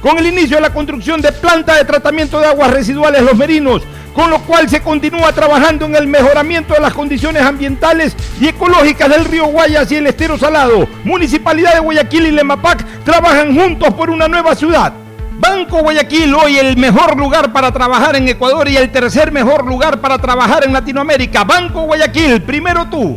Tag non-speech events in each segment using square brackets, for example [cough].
con el inicio de la construcción de planta de tratamiento de aguas residuales Los Merinos con lo cual se continúa trabajando en el mejoramiento de las condiciones ambientales y ecológicas del río Guayas y el estero salado. Municipalidad de Guayaquil y Lemapac trabajan juntos por una nueva ciudad. Banco Guayaquil, hoy el mejor lugar para trabajar en Ecuador y el tercer mejor lugar para trabajar en Latinoamérica. Banco Guayaquil, primero tú.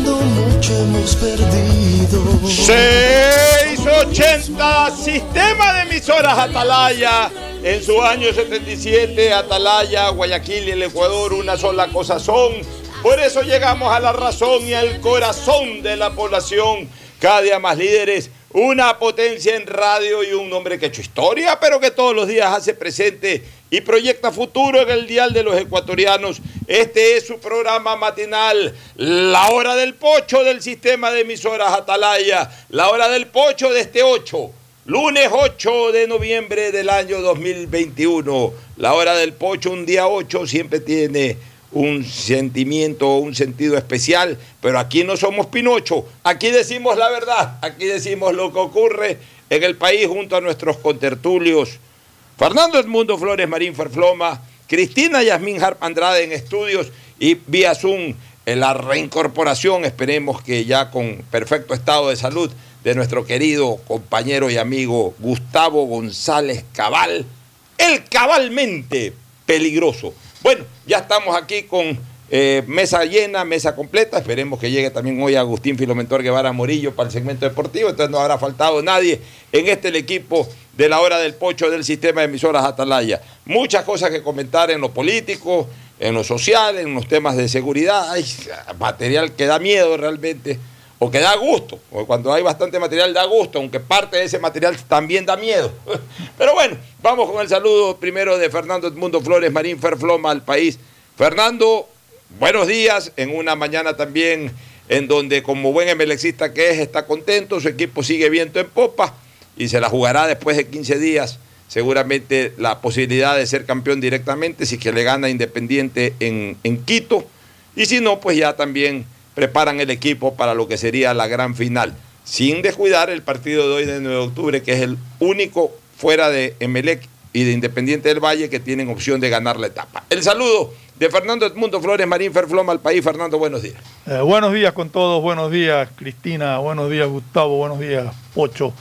hemos perdido. 680 Sistema de emisoras Atalaya. En su año 77, Atalaya, Guayaquil y el Ecuador una sola cosa son. Por eso llegamos a la razón y al corazón de la población. Cada día más líderes, una potencia en radio y un hombre que ha hecho historia, pero que todos los días hace presente y proyecta futuro en el dial de los ecuatorianos. Este es su programa matinal, la hora del pocho del sistema de emisoras Atalaya, la hora del pocho de este 8. Lunes 8 de noviembre del año 2021. La hora del pocho, un día 8, siempre tiene un sentimiento, un sentido especial, pero aquí no somos Pinocho, aquí decimos la verdad, aquí decimos lo que ocurre en el país junto a nuestros contertulios. Fernando Edmundo Flores Marín Ferfloma, Cristina Yasmín Harp Andrade en estudios y vía Zoom en la reincorporación, esperemos que ya con perfecto estado de salud, de nuestro querido compañero y amigo Gustavo González Cabal, el cabalmente peligroso. Bueno, ya estamos aquí con eh, mesa llena, mesa completa. Esperemos que llegue también hoy Agustín Filomentor Guevara Morillo para el segmento deportivo. Entonces no habrá faltado nadie en este el equipo de la hora del pocho del sistema de emisoras Atalaya. Muchas cosas que comentar en lo político, en lo social, en los temas de seguridad. Hay material que da miedo realmente o que da gusto, o cuando hay bastante material da gusto, aunque parte de ese material también da miedo. [laughs] Pero bueno, vamos con el saludo primero de Fernando Edmundo Flores Marín Ferfloma al país. Fernando, buenos días, en una mañana también en donde como buen emelexista que es, está contento, su equipo sigue viento en popa y se la jugará después de 15 días seguramente la posibilidad de ser campeón directamente si que le gana Independiente en, en Quito y si no, pues ya también preparan el equipo para lo que sería la gran final. sin descuidar el partido de hoy de 9 de octubre, que es el único fuera de Emelec y de Independiente del Valle que tienen opción de ganar la etapa. El saludo de Fernando Edmundo Flores Marín Ferfloma al país. Fernando, buenos días. Eh, buenos días con todos, buenos días Cristina, buenos días Gustavo, buenos días Pocho.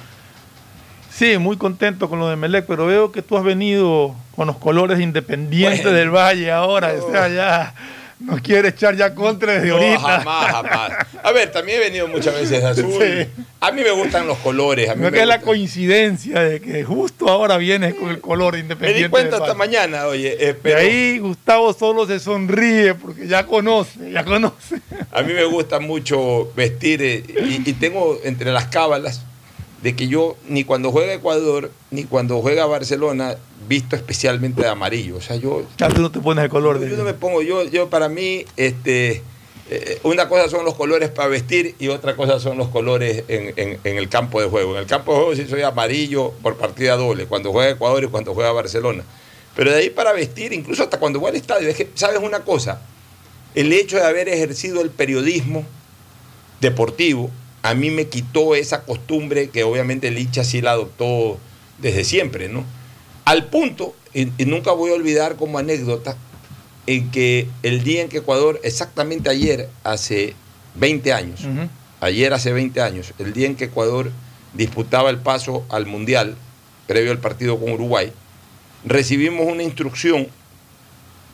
Sí, muy contento con lo de Melec, pero veo que tú has venido con los colores independientes Bueno. del Valle ahora, o sea, ya nos quiere echar ya contra desde No, ahorita. jamás, jamás. A ver, también he venido muchas veces azul. Sí. A mí me gustan los colores. A mí No me que es la coincidencia de que justo ahora vienes con el color Me independiente. di cuenta Valle. mañana, oye, eh, De pero ahí Gustavo solo se sonríe porque ya conoce, ya conoce. a mí me gusta mucho vestir eh, y, y tengo entre las cábalas de que yo ni cuando juega Ecuador ni cuando juega Barcelona visto especialmente de amarillo. O sea, yo Ya tú no te pones el color de Yo no me pongo, yo, yo para mí, este, eh, una cosa son los colores para vestir y otra cosa son los colores en, en- en el campo de juego. En el campo de juego sí soy amarillo por partida doble, cuando juega Ecuador y cuando juega Barcelona. Pero de ahí para vestir, incluso hasta cuando voy al estadio, es que, ¿sabes una cosa? El hecho de haber ejercido el periodismo deportivo, a mí me quitó esa costumbre que obviamente el hincha sí la adoptó desde siempre, ¿no? Al punto, y, y nunca voy a olvidar como anécdota, en que el día en que Ecuador, exactamente ayer, hace 20 años, ayer hace 20 años, el día en que Ecuador disputaba el paso al Mundial, previo al partido con Uruguay, recibimos una instrucción,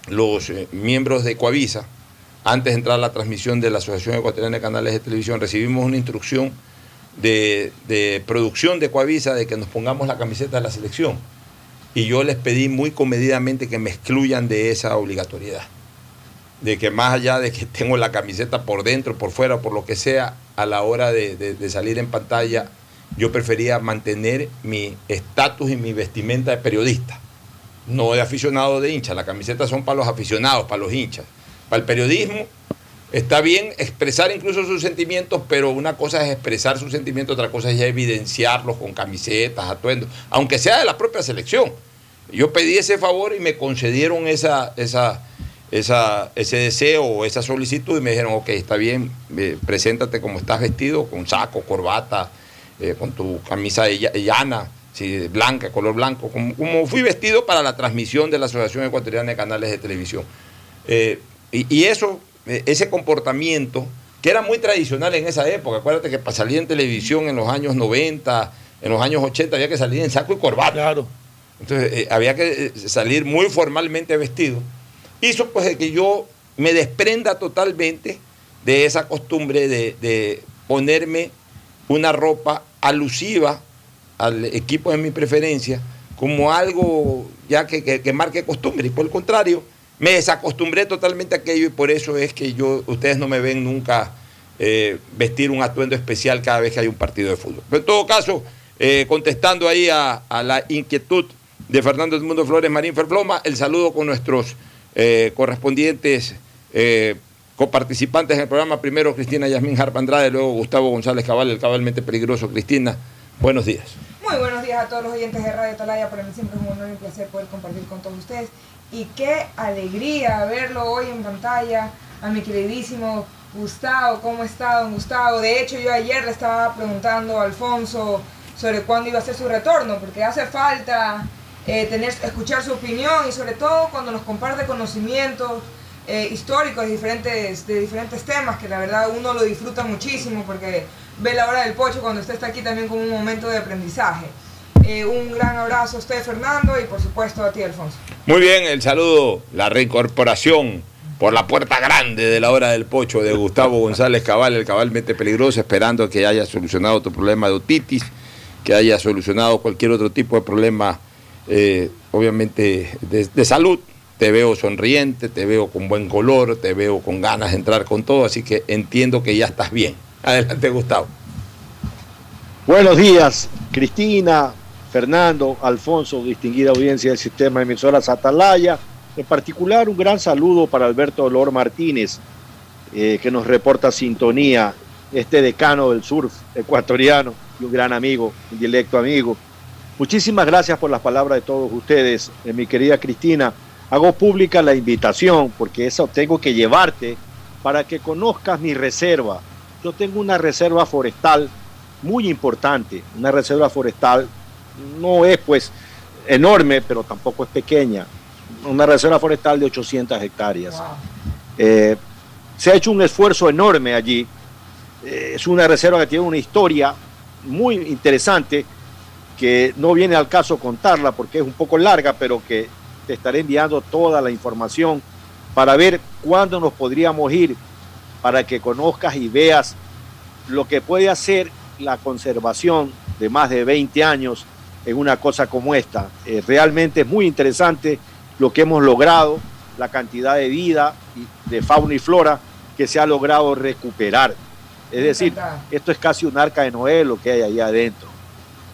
los eh, miembros de Coavisa, antes de entrar a la transmisión de la Asociación Ecuatoriana de Canales de Televisión, recibimos una instrucción de, producción de Coavisa de que nos pongamos la camiseta de la selección. Y yo les pedí muy comedidamente que me excluyan de esa obligatoriedad. De que más allá de que tengo la camiseta por dentro, por fuera, por lo que sea, a la hora de- de salir en pantalla, yo prefería mantener mi estatus y mi vestimenta de periodista, no de aficionado de hincha. Las camisetas son para los aficionados, para los hinchas. Para el periodismo está bien expresar incluso sus sentimientos, pero una cosa es expresar sus sentimientos, otra cosa es ya evidenciarlos con camisetas, atuendos, aunque sea de la propia selección. Yo pedí ese favor y me concedieron esa, esa, esa, ese deseo o esa solicitud y me dijeron, ok, está bien, eh, preséntate como estás vestido, con saco, corbata, eh, con tu camisa llana, sí, blanca, color blanco, como, como fui vestido para la transmisión de la Asociación Ecuatoriana de Canales de Televisión. Eh, y, y eso, eh, ese comportamiento, que era muy tradicional en esa época, acuérdate que para salir en televisión en los años 90, en los años 80, había que salir en saco y corbata. Claro. Entonces eh, había que eh, salir muy formalmente vestido. Hizo pues de que yo me desprenda totalmente de esa costumbre de, de ponerme una ropa alusiva al equipo de mi preferencia como algo ya que, que- que marque costumbre. Y por el contrario, me desacostumbré totalmente a aquello y por eso es que yo, ustedes no me ven nunca eh, vestir un atuendo especial cada vez que hay un partido de fútbol. Pero en todo caso, eh, contestando ahí a, la inquietud de Fernando Edmundo Flores Marín Ferfloma, el saludo con nuestros eh, correspondientes coparticipantes en el programa. Primero Cristina Yasmín Harp Andrade, luego Gustavo González Cabal, el cabalmente peligroso. Cristina, buenos días. Muy buenos días a todos los oyentes de Radio Atalaya. Para mí siempre es un honor y un placer poder compartir con todos ustedes. Y qué alegría verlo hoy en pantalla a mi queridísimo Gustavo. ¿Cómo está, don Gustavo? De hecho, yo ayer le estaba preguntando a Alfonso sobre cuándo iba a ser su retorno, porque hace falta eh, tener, escuchar su opinión y sobre todo cuando nos comparte conocimientos eh, históricos de diferentes, de diferentes temas, que la verdad uno lo disfruta muchísimo porque ve la hora del pocho cuando usted está aquí también como un momento de aprendizaje. Eh, un gran abrazo a usted, Fernando, y por supuesto a ti, Alfonso. Muy bien, el saludo, la reincorporación por la puerta grande de la hora del pocho de Gustavo González Cabal, el cabalmente peligroso, esperando que haya solucionado tu problema de otitis, que haya solucionado cualquier otro tipo de problema, eh, obviamente, de, de salud. Te veo sonriente, te veo con buen color, te veo con ganas de entrar con todo, así que entiendo que ya estás bien. Adelante, Gustavo. Buenos días, Cristina, Fernando, Alfonso, distinguida audiencia del sistema de emisoras Atalaya. En particular, un gran saludo para Alberto Dolor Martínez, eh, que nos reporta sintonía, este decano del surf ecuatoriano y un gran amigo, un directo amigo. Muchísimas gracias por las palabras de todos ustedes, eh, mi querida Cristina. Hago pública la invitación, porque eso tengo que llevarte para que conozcas mi reserva. Yo tengo una reserva forestal muy importante, una reserva forestal no es pues enorme, pero tampoco es pequeña, una reserva forestal de 800 hectáreas. Eh, se ha hecho un esfuerzo enorme allí, Eh, es una reserva que tiene una historia muy interesante que no viene al caso contarla porque es un poco larga, pero que te estaré enviando toda la información para ver cuándo nos podríamos ir, para que conozcas y veas lo que puede hacer la conservación de más de 20 años en una cosa como esta. Eh, realmente es muy interesante lo que hemos logrado, la cantidad de vida, y- de fauna y flora que se ha logrado recuperar. Es decir, esto es casi un arca de Noé lo que hay ahí adentro.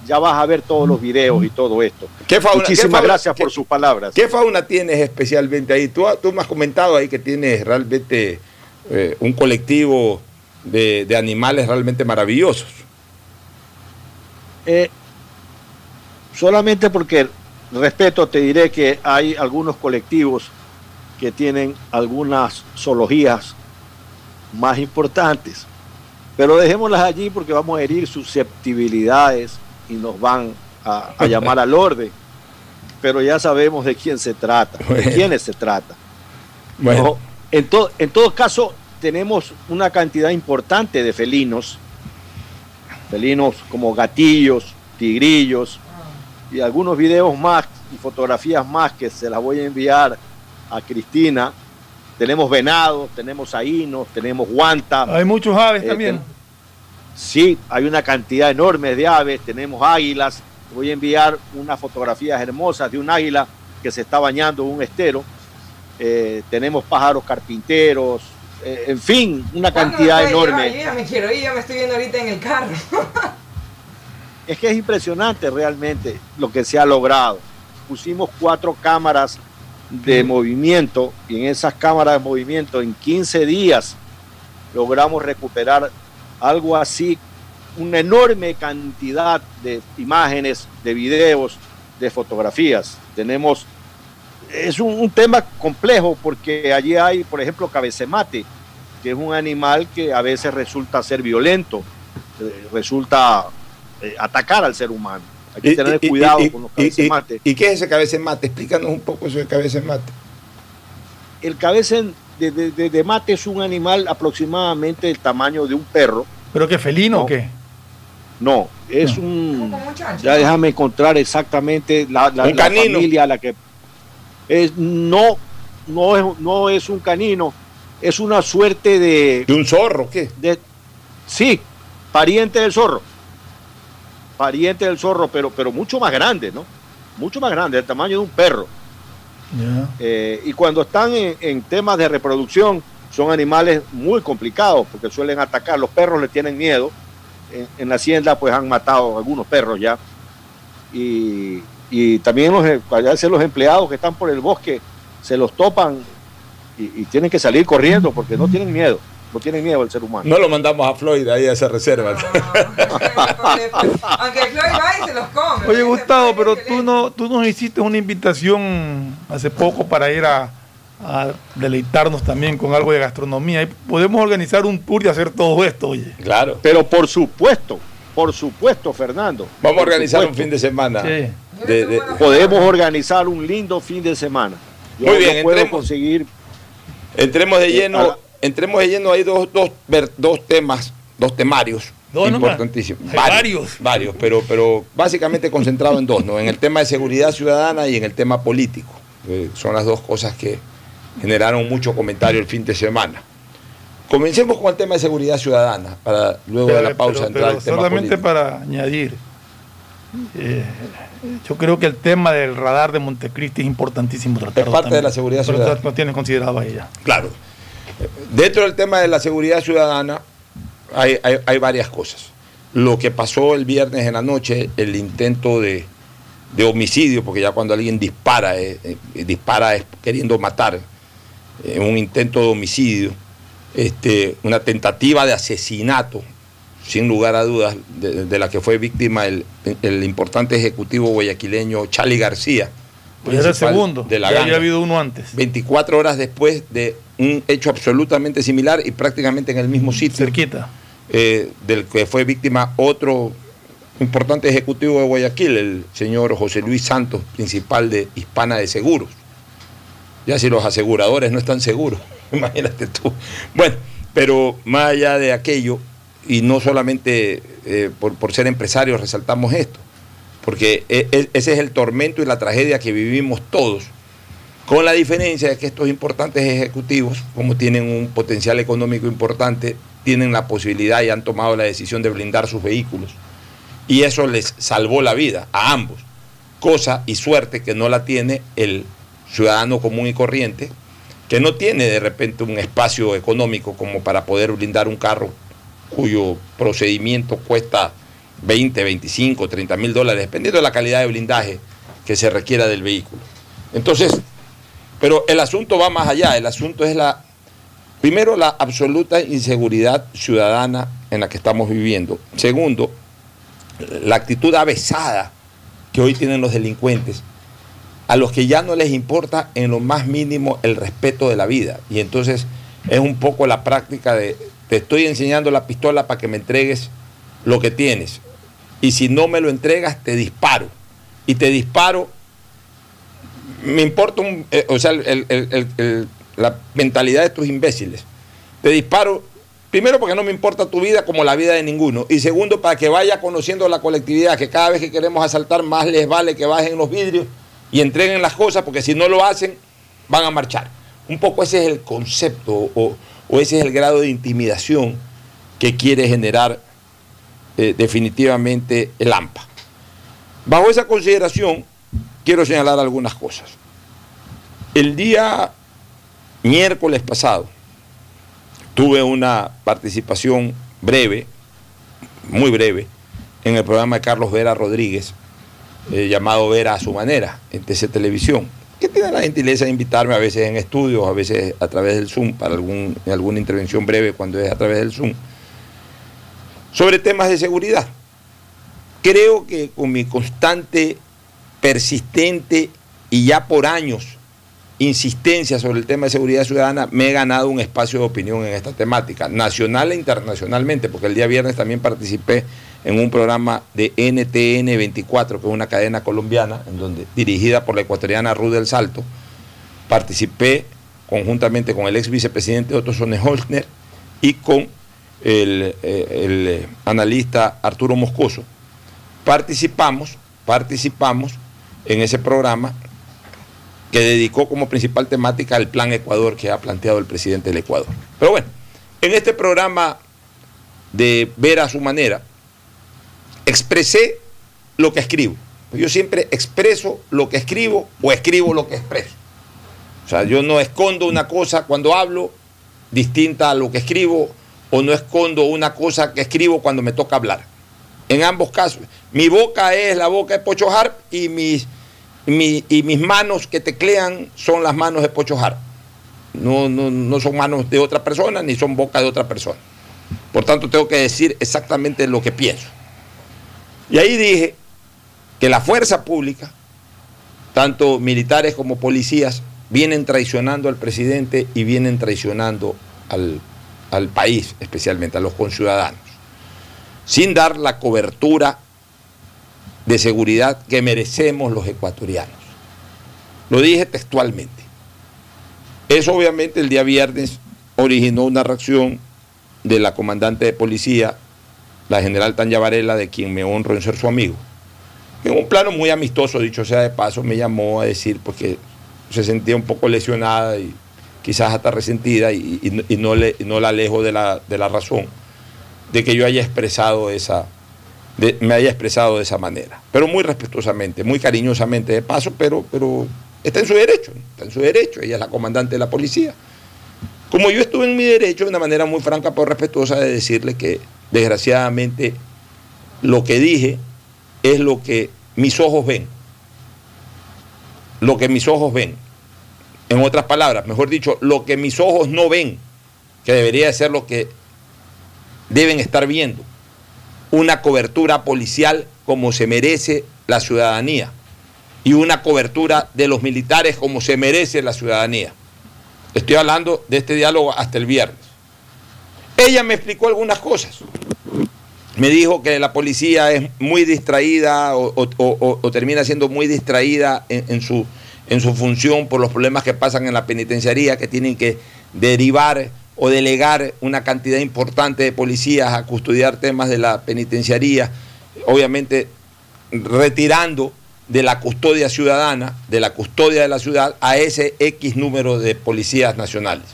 Ya vas a ver todos los videos y todo esto. ¿Qué fauna- Muchísimas qué fauna- gracias por sus palabras. ¿Qué fauna tienes especialmente ahí? Tú, tú me has comentado ahí que tienes realmente eh, un colectivo de, de animales realmente maravillosos. Eh, solamente porque respeto te diré que hay algunos colectivos que tienen algunas zoologías más importantes. Pero dejémoslas allí porque vamos a herir susceptibilidades y nos van a, a llamar al orden. Pero ya sabemos de quién se trata, de quiénes se trata. Bueno. No, en, to- en todo caso, tenemos una cantidad importante de felinos, felinos como gatillos, tigrillos y algunos videos más y fotografías más que se las voy a enviar a Cristina. Tenemos venados, tenemos ainos, tenemos guanta. Hay muchos aves Eh, también. ten- Sí, hay una cantidad enorme de aves, tenemos águilas. Voy a enviar unas fotografías hermosas de un águila que se está bañando en un estero. Eh, tenemos pájaros carpinteros, eh, en fin, una ¿Cuándo me cantidad enorme. Yo ya me quiero ir, ya me estoy viendo ahorita en el carro. [laughs] Es que es impresionante realmente lo que se ha logrado. Pusimos cuatro cámaras de movimiento y en esas cámaras de movimiento en 15 días logramos recuperar algo así, una enorme cantidad de imágenes, de videos, de fotografías. Tenemos, es un, un tema complejo porque allí hay, por ejemplo, cabecemate, que es un animal que a veces resulta ser violento, eh, resulta eh, atacar al ser humano. Hay que Y- tener y- cuidado y- con los y- cabecemates. ¿Y qué es ese cabecemate? Explícanos un poco eso de cabecemate. El cabeza de, de- de- de mate es un animal aproximadamente del tamaño de un perro. ¿Pero qué felino No. o qué? No, es un. Ya déjame encontrar exactamente la, la- familia a la que. Es, no, no es, no es un canino, es una suerte de. ¿De un zorro? ¿Qué? De, sí, pariente del zorro. Pariente del zorro, pero, pero mucho más grande, ¿no? Mucho más grande, del tamaño de un perro. Eh, y cuando están en, en temas de reproducción, son animales muy complicados porque suelen atacar. Los perros le tienen miedo. En, en la hacienda, pues han matado algunos perros ya. Y, y también los, veces los empleados que están por el bosque se los topan y, y tienen que salir corriendo porque no tienen miedo. No tienen miedo al ser humano. No lo mandamos a Florida ahí a esa reserva. Aunque Floyd va y se los come. Oye, Gustavo, pero tú no, tú nos hiciste una invitación hace poco para ir a, a deleitarnos también con algo de gastronomía. Y podemos organizar un tour y hacer todo esto, oye. Claro. Pero por supuesto, por supuesto, Fernando. Vamos a organizar un fin de semana. Sí. de- de- Podemos organizar un lindo fin de semana. Yo Muy bien, no puedo entremos. conseguir entremos de Eh, lleno, entremos de lleno, hay dos, dos, dos temas, dos temarios importantísimos. Varios. Varios, pero, pero básicamente concentrado en dos, ¿no? En el tema de seguridad ciudadana y en el tema político. Eh, son las dos cosas que generaron mucho comentario el fin de semana. Comencemos con el tema de seguridad ciudadana, para luego de la Pero- pausa pero- entrar pero al tema solamente político. para añadir, eh, yo creo que el tema del radar de Montecristi es importantísimo tratarlo. parte de la seguridad Pero ciudadana. No tienes considerado ahí ya. Claro. Dentro del tema de la seguridad ciudadana hay, hay- hay varias cosas. Lo que pasó el viernes en la noche, el intento de, de homicidio, porque ya cuando alguien dispara, eh, eh, dispara es queriendo matar, eh, un intento de homicidio, este, una tentativa de asesinato, sin lugar a dudas, de, de la que fue víctima el, el importante ejecutivo guayaquileño Charlie García. Pues era el segundo. De la ya había habido uno antes. 24 horas después de un hecho absolutamente similar y prácticamente en el mismo sitio. Cerquita. eh, del que fue víctima otro importante ejecutivo de Guayaquil, el señor José Luis Santos, principal de Hispana de Seguros. Ya si los aseguradores no están seguros, [laughs] imagínate tú. Bueno, pero más allá de aquello, y no solamente eh, por, por ser empresarios resaltamos esto, porque e- e- ese es el tormento y la tragedia que vivimos todos, con la diferencia de que estos importantes ejecutivos, como tienen un potencial económico importante, tienen la posibilidad y han tomado la decisión de blindar sus vehículos. Y eso les salvó la vida a ambos, cosa y suerte que no la tiene el ciudadano común y corriente, que no tiene de repente un espacio económico como para poder blindar un carro cuyo procedimiento cuesta 20, 25, 30 mil dólares, dependiendo de la calidad de blindaje que se requiera del vehículo. Entonces, pero el asunto va más allá, el asunto es la, primero, la absoluta inseguridad ciudadana en la que estamos viviendo. Segundo, la actitud avesada que hoy tienen los delincuentes, a los que ya no les importa en lo más mínimo el respeto de la vida. Y entonces es un poco la práctica de, te estoy enseñando la pistola para que me entregues lo que tienes. Y si no me lo entregas, te disparo. Y te disparo, me importa eh, o sea, la mentalidad de estos imbéciles. Te disparo, primero porque no me importa tu vida como la vida de ninguno. Y segundo, para que vaya conociendo la colectividad, que cada vez que queremos asaltar, más les vale que bajen los vidrios y entreguen las cosas, porque si no lo hacen, van a marchar. Un poco ese es el concepto o, o ese es el grado de intimidación que quiere generar eh, definitivamente el AMPA. Bajo esa consideración, quiero señalar algunas cosas. El día miércoles pasado tuve una participación breve, muy breve, en el programa de Carlos Vera Rodríguez, eh, llamado Vera a su manera, en TC Televisión, que tiene la gentileza de invitarme a veces en estudios, a veces a través del Zoom, para algún, alguna intervención breve cuando es a través del Zoom, sobre temas de seguridad. Creo que con mi constante, persistente y ya por años insistencia sobre el tema de seguridad ciudadana, me he ganado un espacio de opinión en esta temática, nacional e internacionalmente, porque el día viernes también participé en un programa de NTN 24, que es una cadena colombiana, en donde, dirigida por la ecuatoriana Ruth del Salto. Participé conjuntamente con el ex vicepresidente Otto Sonneholzner y con el, eh, eh, analista Arturo Moscoso. Participamos, participamos en ese programa que dedicó como principal temática el plan Ecuador que ha planteado el presidente del Ecuador. Pero bueno, en este programa de ver a su manera, expresé lo que escribo. Yo siempre expreso lo que escribo o escribo lo que expreso. O sea, yo no escondo una cosa cuando hablo distinta a lo que escribo o no escondo una cosa que escribo cuando me toca hablar. En ambos casos, mi boca es la boca de Pocho Harp y mis, mi- y mis manos que teclean son las manos de Pocho Harp. No, no, no son manos de otra persona ni son boca de otra persona. Por tanto, tengo que decir exactamente lo que pienso. Y ahí dije que la fuerza pública, tanto militares como policías, vienen traicionando al presidente y vienen traicionando al, al país, especialmente a los conciudadanos, sin dar la cobertura de seguridad que merecemos los ecuatorianos. Lo dije textualmente. Eso obviamente el día viernes originó una reacción de la comandante de policía, la general Tanya Varela, de quien me honro en ser su amigo. En un plano muy amistoso, dicho sea de paso, me llamó a decir porque se sentía un poco lesionada y quizás hasta resentida y, no, le, no la alejo de la, de la razón de que yo haya expresado esa, de- me haya expresado de esa manera. Pero muy respetuosamente, muy cariñosamente de paso, pero, pero está en su derecho, está en su derecho, ella es la comandante de la policía. Como yo estuve en mi derecho de una manera muy franca pero respetuosa de decirle que desgraciadamente lo que dije es lo que mis ojos ven. Lo que mis ojos ven. En otras palabras, mejor dicho, lo que mis ojos no ven, que debería de ser lo que deben estar viendo. Una cobertura policial como se merece la ciudadanía y una cobertura de los militares como se merece la ciudadanía. Estoy hablando de este diálogo hasta el viernes. ella me explicó algunas cosas. Me dijo que la policía es muy distraída o, termina siendo muy distraída en su, en su función por los problemas que pasan en la penitenciaría, que tienen que derivar o delegar una cantidad importante de policías a custodiar temas de la penitenciaría, obviamente retirando de la custodia ciudadana, de la custodia de la ciudad, a ese X número de policías nacionales.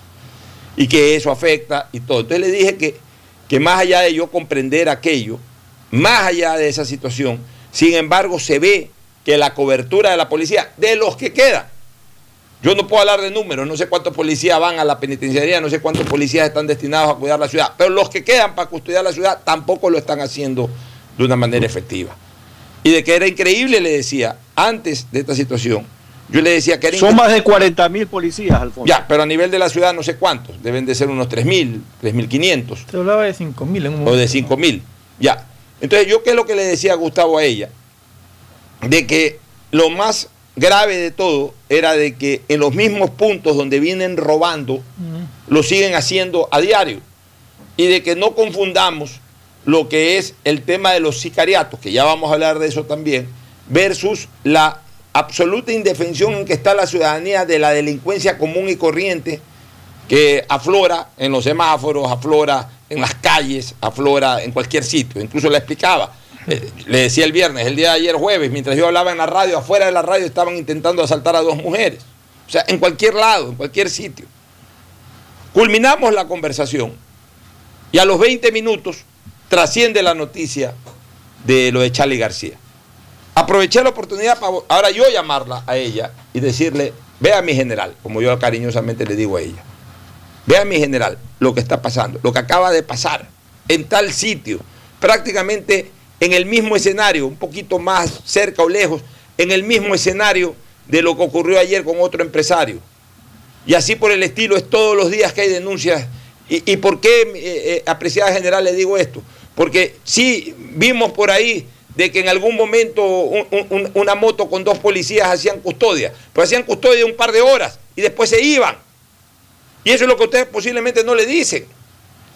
Y que eso afecta y todo. Entonces le dije que, que más allá de yo comprender aquello, más allá de esa situación, sin embargo se ve que la cobertura de la policía, de los que quedan, yo no puedo hablar de números, no sé cuántos policías van a la penitenciaría, no sé cuántos policías están destinados a cuidar la ciudad, pero los que quedan para custodiar la ciudad tampoco lo están haciendo de una manera efectiva. Y de que era increíble, le decía, antes de esta situación, yo le decía que era Son más de 40 mil policías, Alfonso. Ya, pero a nivel de la ciudad no sé cuántos, deben de ser unos 3.000, 3.500 Te hablaba de 5 mil en un o momento. de 5.000. Ya. Entonces, yo qué es lo que le decía a Gustavo a ella? De que lo más grave de todo era de que en los mismos puntos donde vienen robando, lo siguen haciendo a diario. Y de que no confundamos lo que es el tema de los sicariatos, que ya vamos a hablar de eso también, versus la absoluta indefensión en que está la ciudadanía de la delincuencia común y corriente que aflora en los semáforos, aflora en las calles, aflora en cualquier sitio. Incluso le explicaba, [laughs] le decía el viernes, el día de ayer jueves, mientras yo hablaba en la radio, afuera de la radio estaban intentando asaltar a dos mujeres. O sea, en cualquier lado, en cualquier sitio. Culminamos la conversación y a los 20 minutos trasciende la noticia de lo de Charlie García. Aproveché la oportunidad para ahora yo llamarla a ella y decirle, vea mi general, como yo cariñosamente le digo a ella, vea mi general lo que está pasando, lo que acaba de pasar en tal sitio, prácticamente en el mismo escenario, un poquito más cerca o lejos, en el mismo escenario de lo que ocurrió ayer con otro empresario. Y así por el estilo es todos los días que hay denuncias. ¿Y, por qué, eh, eh, apreciada general, le digo esto? Porque sí vimos por ahí de que en algún momento un- un- una moto con dos policías hacían custodia, pero hacían custodia un par de horas y después se iban. Y eso es lo que ustedes posiblemente no le dicen.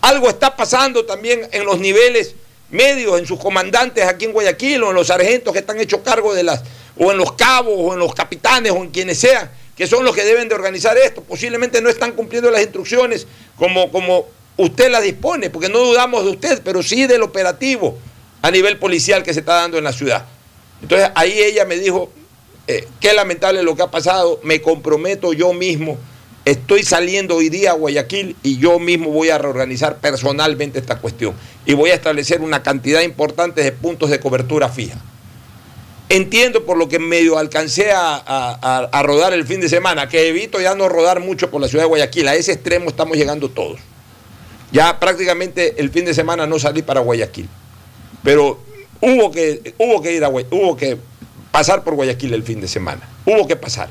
Algo está pasando también en los niveles medios, en sus comandantes aquí en Guayaquil, o en los sargentos que están hechos cargo de las, o en los cabos, o en los capitanes, o en quienes sean, que son los que deben de organizar esto. Posiblemente no están cumpliendo las instrucciones como, como usted las dispone, porque no dudamos de usted, pero sí del operativo a nivel policial que se está dando en la ciudad. Entonces ahí ella me dijo, eh, qué lamentable lo que ha pasado, me comprometo yo mismo, estoy saliendo hoy día a Guayaquil y yo mismo voy a reorganizar personalmente esta cuestión y voy a establecer una cantidad importante de puntos de cobertura fija. Entiendo por lo que medio alcancé a, rodar el fin de semana, que evito ya no rodar mucho por la ciudad de Guayaquil, a ese extremo estamos llegando todos. Ya prácticamente el fin de semana no salí para Guayaquil, pero hubo que, ir a Guay- hubo que pasar por Guayaquil el fin de semana, hubo que pasar.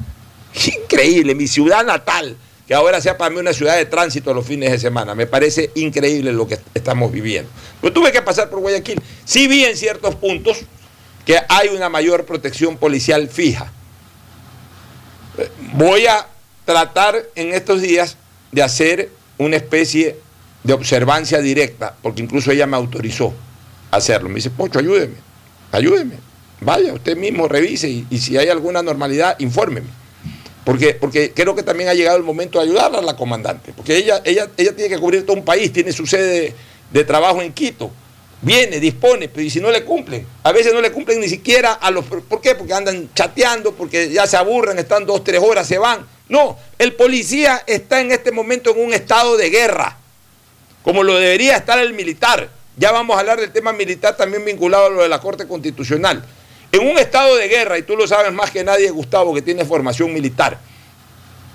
[laughs] Increíble, mi ciudad natal, que ahora sea para mí una ciudad de tránsito los fines de semana, me parece increíble lo que estamos viviendo. Pero tuve que pasar por Guayaquil. Sí vi en ciertos puntos que hay una mayor protección policial fija. Eh, Voy a tratar en estos días de hacer una especie de observancia directa, porque incluso ella me autorizó a hacerlo. Me dice, Pocho, ayúdeme, ayúdeme. Vaya, usted mismo revise y si hay alguna normalidad, infórmeme. Porque, porque creo que también ha llegado el momento de ayudarla a la comandante, porque ella, ella, ella tiene que cubrir todo un país, tiene su sede de, trabajo en Quito. Viene, dispone, pero y si no le cumplen, a veces no le cumplen ni siquiera a los... ¿Por qué? Porque andan chateando, porque ya se aburren, están dos, tres horas, se van. No, el policía está en este momento en un estado de guerra, como lo debería estar el militar. Ya vamos a hablar del tema militar también vinculado a lo de la Corte Constitucional. En un estado de guerra, y tú lo sabes más que nadie, Gustavo, que tiene formación militar,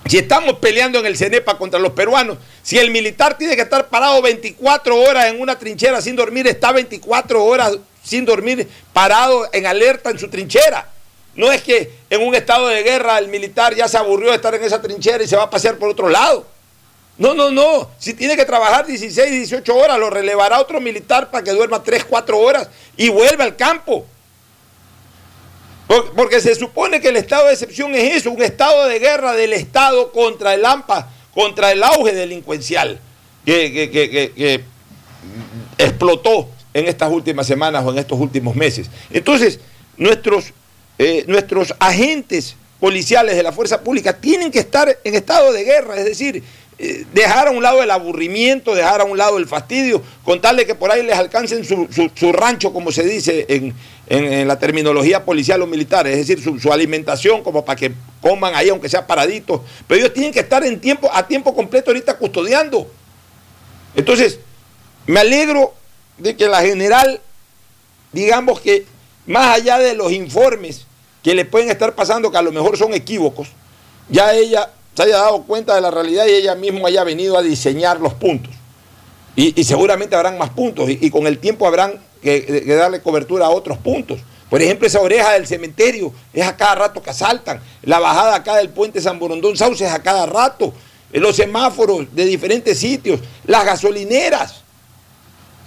si estamos peleando en el CENEPA contra los peruanos, si el militar tiene que estar parado 24 horas en una trinchera sin dormir, está 24 horas sin dormir parado en alerta en su trinchera. No es que en un estado de guerra el militar ya se aburrió de estar en esa trinchera y se va a pasear por otro lado. No, no, no. Si tiene que trabajar 16, 18 horas, lo relevará otro militar para que duerma 3, 4 horas y vuelva al campo. Por- Porque se supone que el estado de excepción es eso, un estado de guerra del Estado contra el AMPA, contra el auge delincuencial que, explotó en estas últimas semanas o en estos últimos meses. Entonces, nuestros, eh, nuestros agentes policiales de la fuerza pública tienen que estar en estado de guerra, es decir, eh, dejar a un lado el aburrimiento, dejar a un lado el fastidio, contarle que por ahí les alcancen su- su rancho, como se dice en, en- la terminología policial o militar, es decir, su, alimentación como para que coman ahí, aunque sea paraditos, pero ellos tienen que estar en tiempo, a tiempo completo ahorita custodiando. Entonces, me alegro de que la general, digamos que más allá de los informes que le pueden estar pasando, que a lo mejor son equívocos, ya ella se haya dado cuenta de la realidad y ella misma haya venido a diseñar los puntos. Y, seguramente habrán más puntos y con el tiempo habrán que, darle cobertura a otros puntos. Por ejemplo, esa oreja del cementerio es a cada rato que asaltan. La bajada acá del puente San Borondón Sauce es a cada rato. Los semáforos de diferentes sitios. Las gasolineras.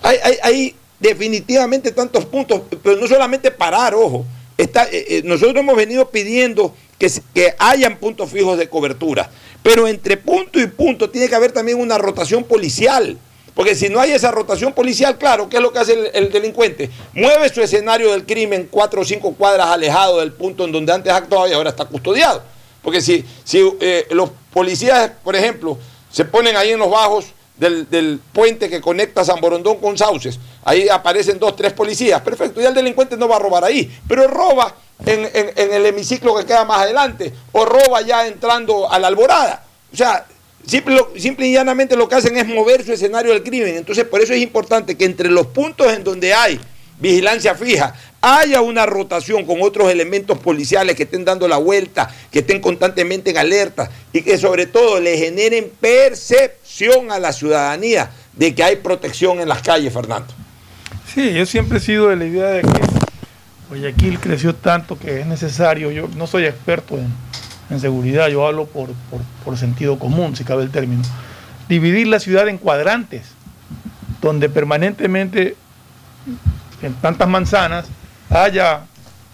Hay, hay- hay definitivamente tantos puntos, pero no solamente parar, ojo. Eh, eh, nosotros hemos venido pidiendo que, que hayan puntos fijos de cobertura, pero entre punto y punto tiene que haber también una rotación policial. Porque si no hay esa rotación policial, claro, ¿qué es lo que hace el, el delincuente? Mueve su escenario del crimen cuatro o cinco cuadras alejado del punto en donde antes actuaba y ahora está custodiado. Porque si, si eh, los policías, por ejemplo, se ponen ahí en los bajos del, del puente que conecta San Borondón con Sauces, ahí aparecen dos, tres policías, perfecto, ya el delincuente no va a robar ahí, pero roba en, en- en el hemiciclo que queda más adelante, o roba ya entrando a la alborada. O sea, simple, y llanamente lo que hacen es mover su escenario del crimen. Entonces, por eso es importante que entre los puntos en donde hay vigilancia fija, haya una rotación con otros elementos policiales que estén dando la vuelta, que estén constantemente en alerta y que sobre todo le generen percepción a la ciudadanía de que hay protección en las calles, Fernando. Sí, yo siempre he sido de la idea de que Guayaquil creció tanto que es necesario, yo no soy experto en, en seguridad, yo hablo por, por- sentido común, si cabe el término, dividir la ciudad en cuadrantes, donde permanentemente en tantas manzanas haya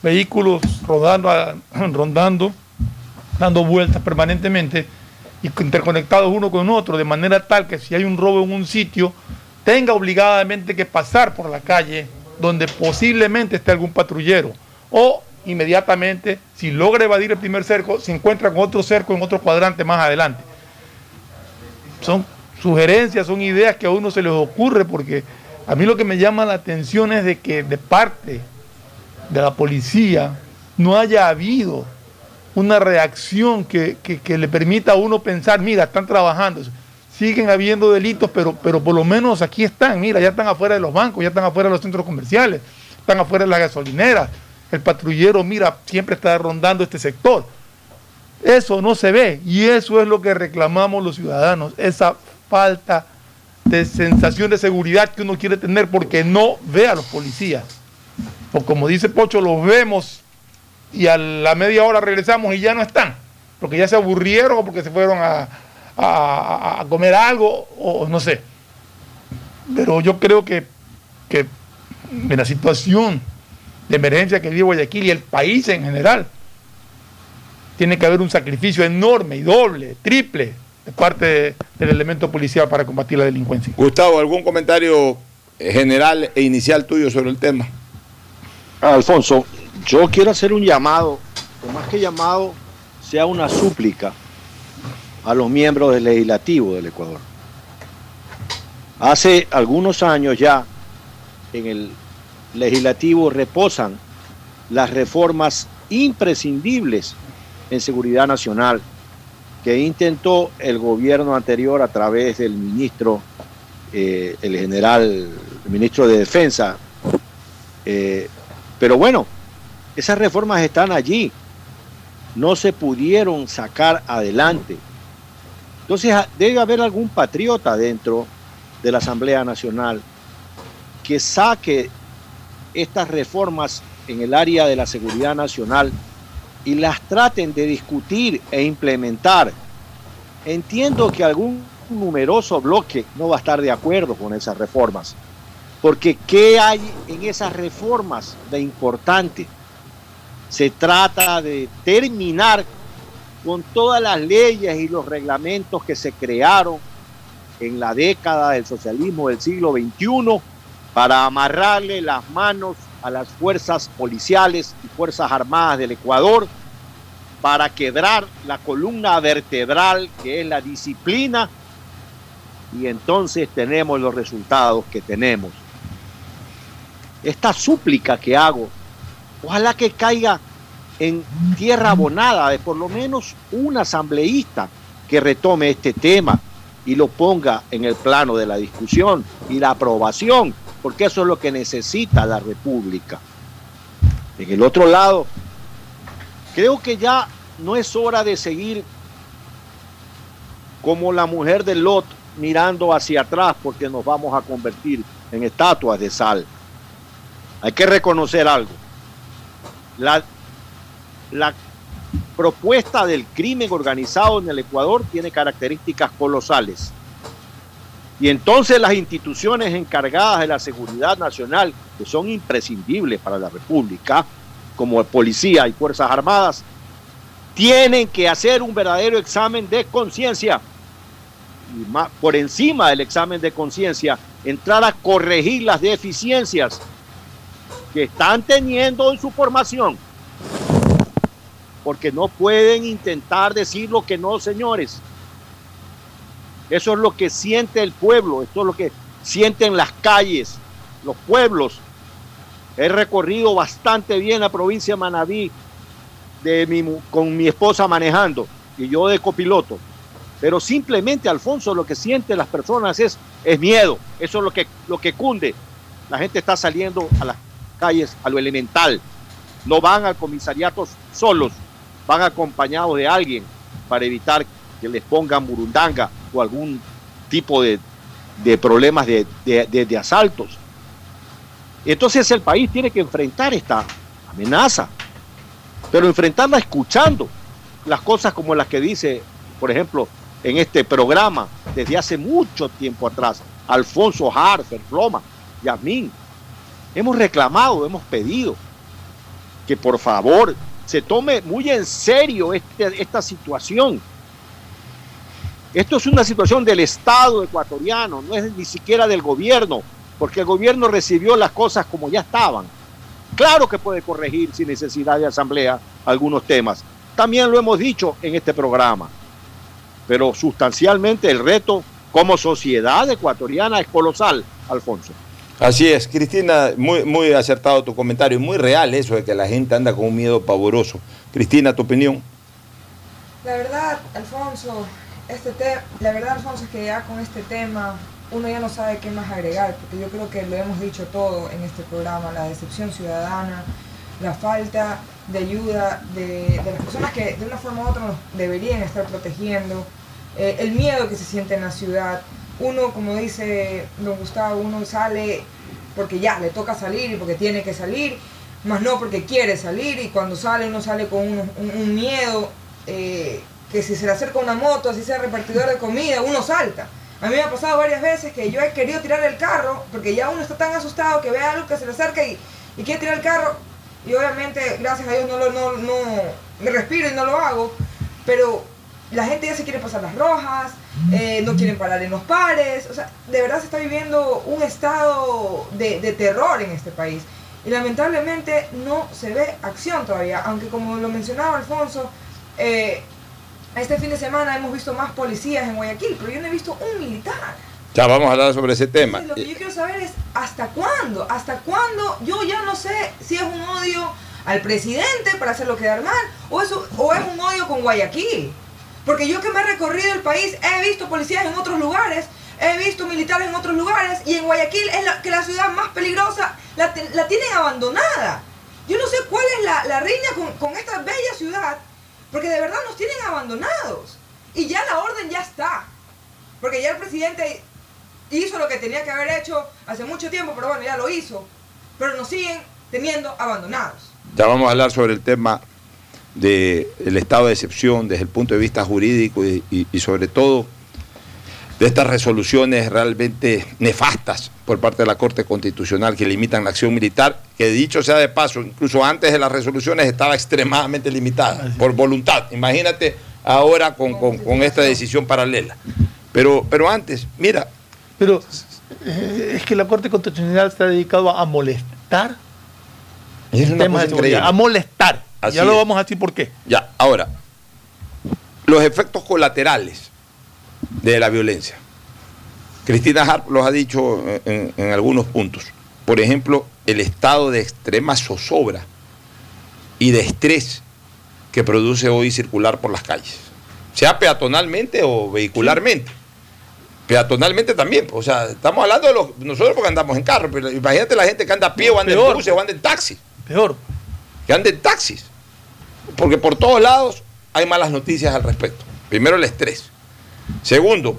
vehículos rodando, [clears throat] rondando, dando vueltas permanentemente y interconectados uno con otro, de manera tal que si hay un robo en un sitio, tenga obligadamente que pasar por la calle donde posiblemente esté algún patrullero. O inmediatamente, si logra evadir el primer cerco, se encuentra con otro cerco en otro cuadrante más adelante. Son sugerencias, son ideas que a uno se les ocurre porque a mí lo que me llama la atención es de que de parte de la policía no haya habido una reacción que, que- le permita a uno pensar, mira, están trabajando, siguen habiendo delitos, pero, pero por lo menos aquí están, mira, ya están afuera de los bancos, ya están afuera de los centros comerciales, están afuera de las gasolineras, el patrullero, mira, siempre está rondando este sector. Eso no se ve y eso es lo que reclamamos los ciudadanos, esa falta de sensación de seguridad que uno quiere tener porque no ve a los policías. O como dice Pocho, los vemos y a la media hora regresamos y ya no están, porque ya se aburrieron o porque se fueron a, a- a comer algo o no sé. Pero yo creo que, que en la situación de emergencia que vive Guayaquil y el país en general, tiene que haber un sacrificio enorme y doble, triple, de parte de- del elemento policial para combatir la delincuencia. Gustavo, ¿algún comentario general e inicial tuyo sobre el tema? Alfonso, yo quiero hacer un llamado, o más que llamado, sea una súplica a los miembros del legislativo del Ecuador. Hace algunos años ya en el legislativo reposan las reformas imprescindibles en seguridad nacional que intentó el gobierno anterior a través del ministro, eh, el general, el ministro de Defensa. Eh, pero bueno, esas reformas están allí, no se pudieron sacar adelante. Entonces debe haber algún patriota dentro de la Asamblea Nacional que saque estas reformas en el área de la seguridad nacional y las traten de discutir e implementar. Entiendo que algún numeroso bloque no va a estar de acuerdo con esas reformas, porque ¿qué hay en esas reformas de importante? Se trata de terminar con todas las leyes y los reglamentos que se crearon en la década del socialismo del siglo XXI para amarrarle las manos a las fuerzas policiales y fuerzas armadas del Ecuador, para quebrar la columna vertebral que es la disciplina, y entonces tenemos los resultados que tenemos. Esta súplica que hago, ojalá que caiga en tierra abonada de por lo menos un asambleísta que retome este tema y lo ponga en el plano de la discusión y la aprobación, porque eso es lo que necesita la República. En el otro lado, creo que ya no es hora de seguir como la mujer de Lot mirando hacia atrás porque nos vamos a convertir en estatuas de sal. Hay que reconocer algo. La, la propuesta del crimen organizado en el Ecuador tiene características colosales. Y entonces las instituciones encargadas de la seguridad nacional, que son imprescindibles para la República, como policía y Fuerzas Armadas, tienen que hacer un verdadero examen de conciencia. Y más, por encima del examen de conciencia, entrar a corregir las deficiencias que están teniendo en su formación porque no pueden intentar decir lo que no, señores. Eso es lo que siente el pueblo, esto es lo que sienten las calles, los pueblos. He recorrido bastante bien la provincia de Manabí con mi esposa manejando y yo de copiloto. Pero simplemente, Alfonso, lo que sienten las personas es, miedo. Eso es lo que, lo que cunde. La gente está saliendo a las calles a lo elemental. No van al comisariato solos van acompañados de alguien para evitar que les pongan burundanga o algún tipo de, de problemas de, de, asaltos. Entonces el país tiene que enfrentar esta amenaza, pero enfrentarla escuchando las cosas como las que dice, por ejemplo, en este programa desde hace mucho tiempo atrás, Alfonso Harfer, Roma, Yasmín. Hemos reclamado, hemos pedido que por favor se tome muy en serio este, esta situación. Esto es una situación del Estado ecuatoriano, no es ni siquiera del gobierno, porque el gobierno recibió las cosas como ya estaban. Claro que puede corregir sin necesidad de asamblea algunos temas. También lo hemos dicho en este programa. Pero sustancialmente el reto como sociedad ecuatoriana es colosal, Alfonso. Así es, Cristina, muy, muy acertado tu comentario, muy real eso de que la gente anda con un miedo pavoroso. Cristina, tu opinión. La verdad, Alfonso, este te la verdad, Alfonso, es que ya con este tema. Uno ya no sabe qué más agregar, porque yo creo que lo hemos dicho todo en este programa, la decepción ciudadana, la falta de ayuda de, de las personas que de una forma u otra nos deberían estar protegiendo, eh, el miedo que se siente en la ciudad, uno, como dice don Gustavo, uno sale porque ya le toca salir y porque tiene que salir, más no porque quiere salir y cuando sale uno sale con un, miedo eh, que si se le acerca una moto, así sea repartidor de comida, uno salta. A mí me ha pasado varias veces que yo he querido tirar el carro porque ya uno está tan asustado que ve algo que se le acerca y, quiere tirar el carro y obviamente gracias a Dios no, lo, no, no me respiro y no lo hago, pero la gente ya se quiere pasar las rojas, eh, no quieren parar en los pares, o sea, de verdad se está viviendo un estado de, terror en este país. Y lamentablemente no se ve acción todavía, aunque como lo mencionaba Alfonso, eh, este fin de semana hemos visto más policías en Guayaquil, pero yo no he visto un militar. Ya vamos a hablar sobre ese tema. lo que yo quiero saber es hasta cuándo, hasta cuándo yo ya no sé si es un odio al presidente para hacerlo quedar mal o, eso, o es un odio con Guayaquil. Porque yo que me he recorrido el país, he visto policías en otros lugares, he visto militares en otros lugares, y en Guayaquil es la, que la ciudad más peligrosa la, tienen abandonada. Yo no sé cuál es la, la riña con, con esta bella ciudad, porque de verdad nos tienen abandonados. Y ya la orden ya está. Porque ya el presidente hizo lo que tenía que haber hecho hace mucho tiempo, pero bueno, ya lo hizo. Pero nos siguen teniendo abandonados. Ya vamos a hablar sobre el tema del estado de excepción desde el punto de vista jurídico y, sobre todo de estas resoluciones realmente nefastas por parte de la Corte Constitucional que limitan la acción militar, que dicho sea de paso, incluso antes de las resoluciones estaba extremadamente limitada por voluntad. Imagínate ahora con, esta decisión paralela. Pero, pero antes, mira, pero eh, es que la Corte Constitucional se ha dedicado a molestar Es una temas cosa de a molestar. Así ya lo es. vamos a decir por qué. Ya, ahora, los efectos colaterales de la violencia. Cristina Harp los ha dicho en, en algunos puntos. Por ejemplo, el estado de extrema zozobra y de estrés que produce hoy circular por las calles, sea peatonalmente o vehicularmente. Peatonalmente también, o sea, estamos hablando de los, nosotros porque andamos en carro, pero imagínate la gente que anda a pie o anda en Peor. bus o anda en taxi Peor. que anden taxis. Porque por todos lados hay malas noticias al respecto. Primero, el estrés. Segundo,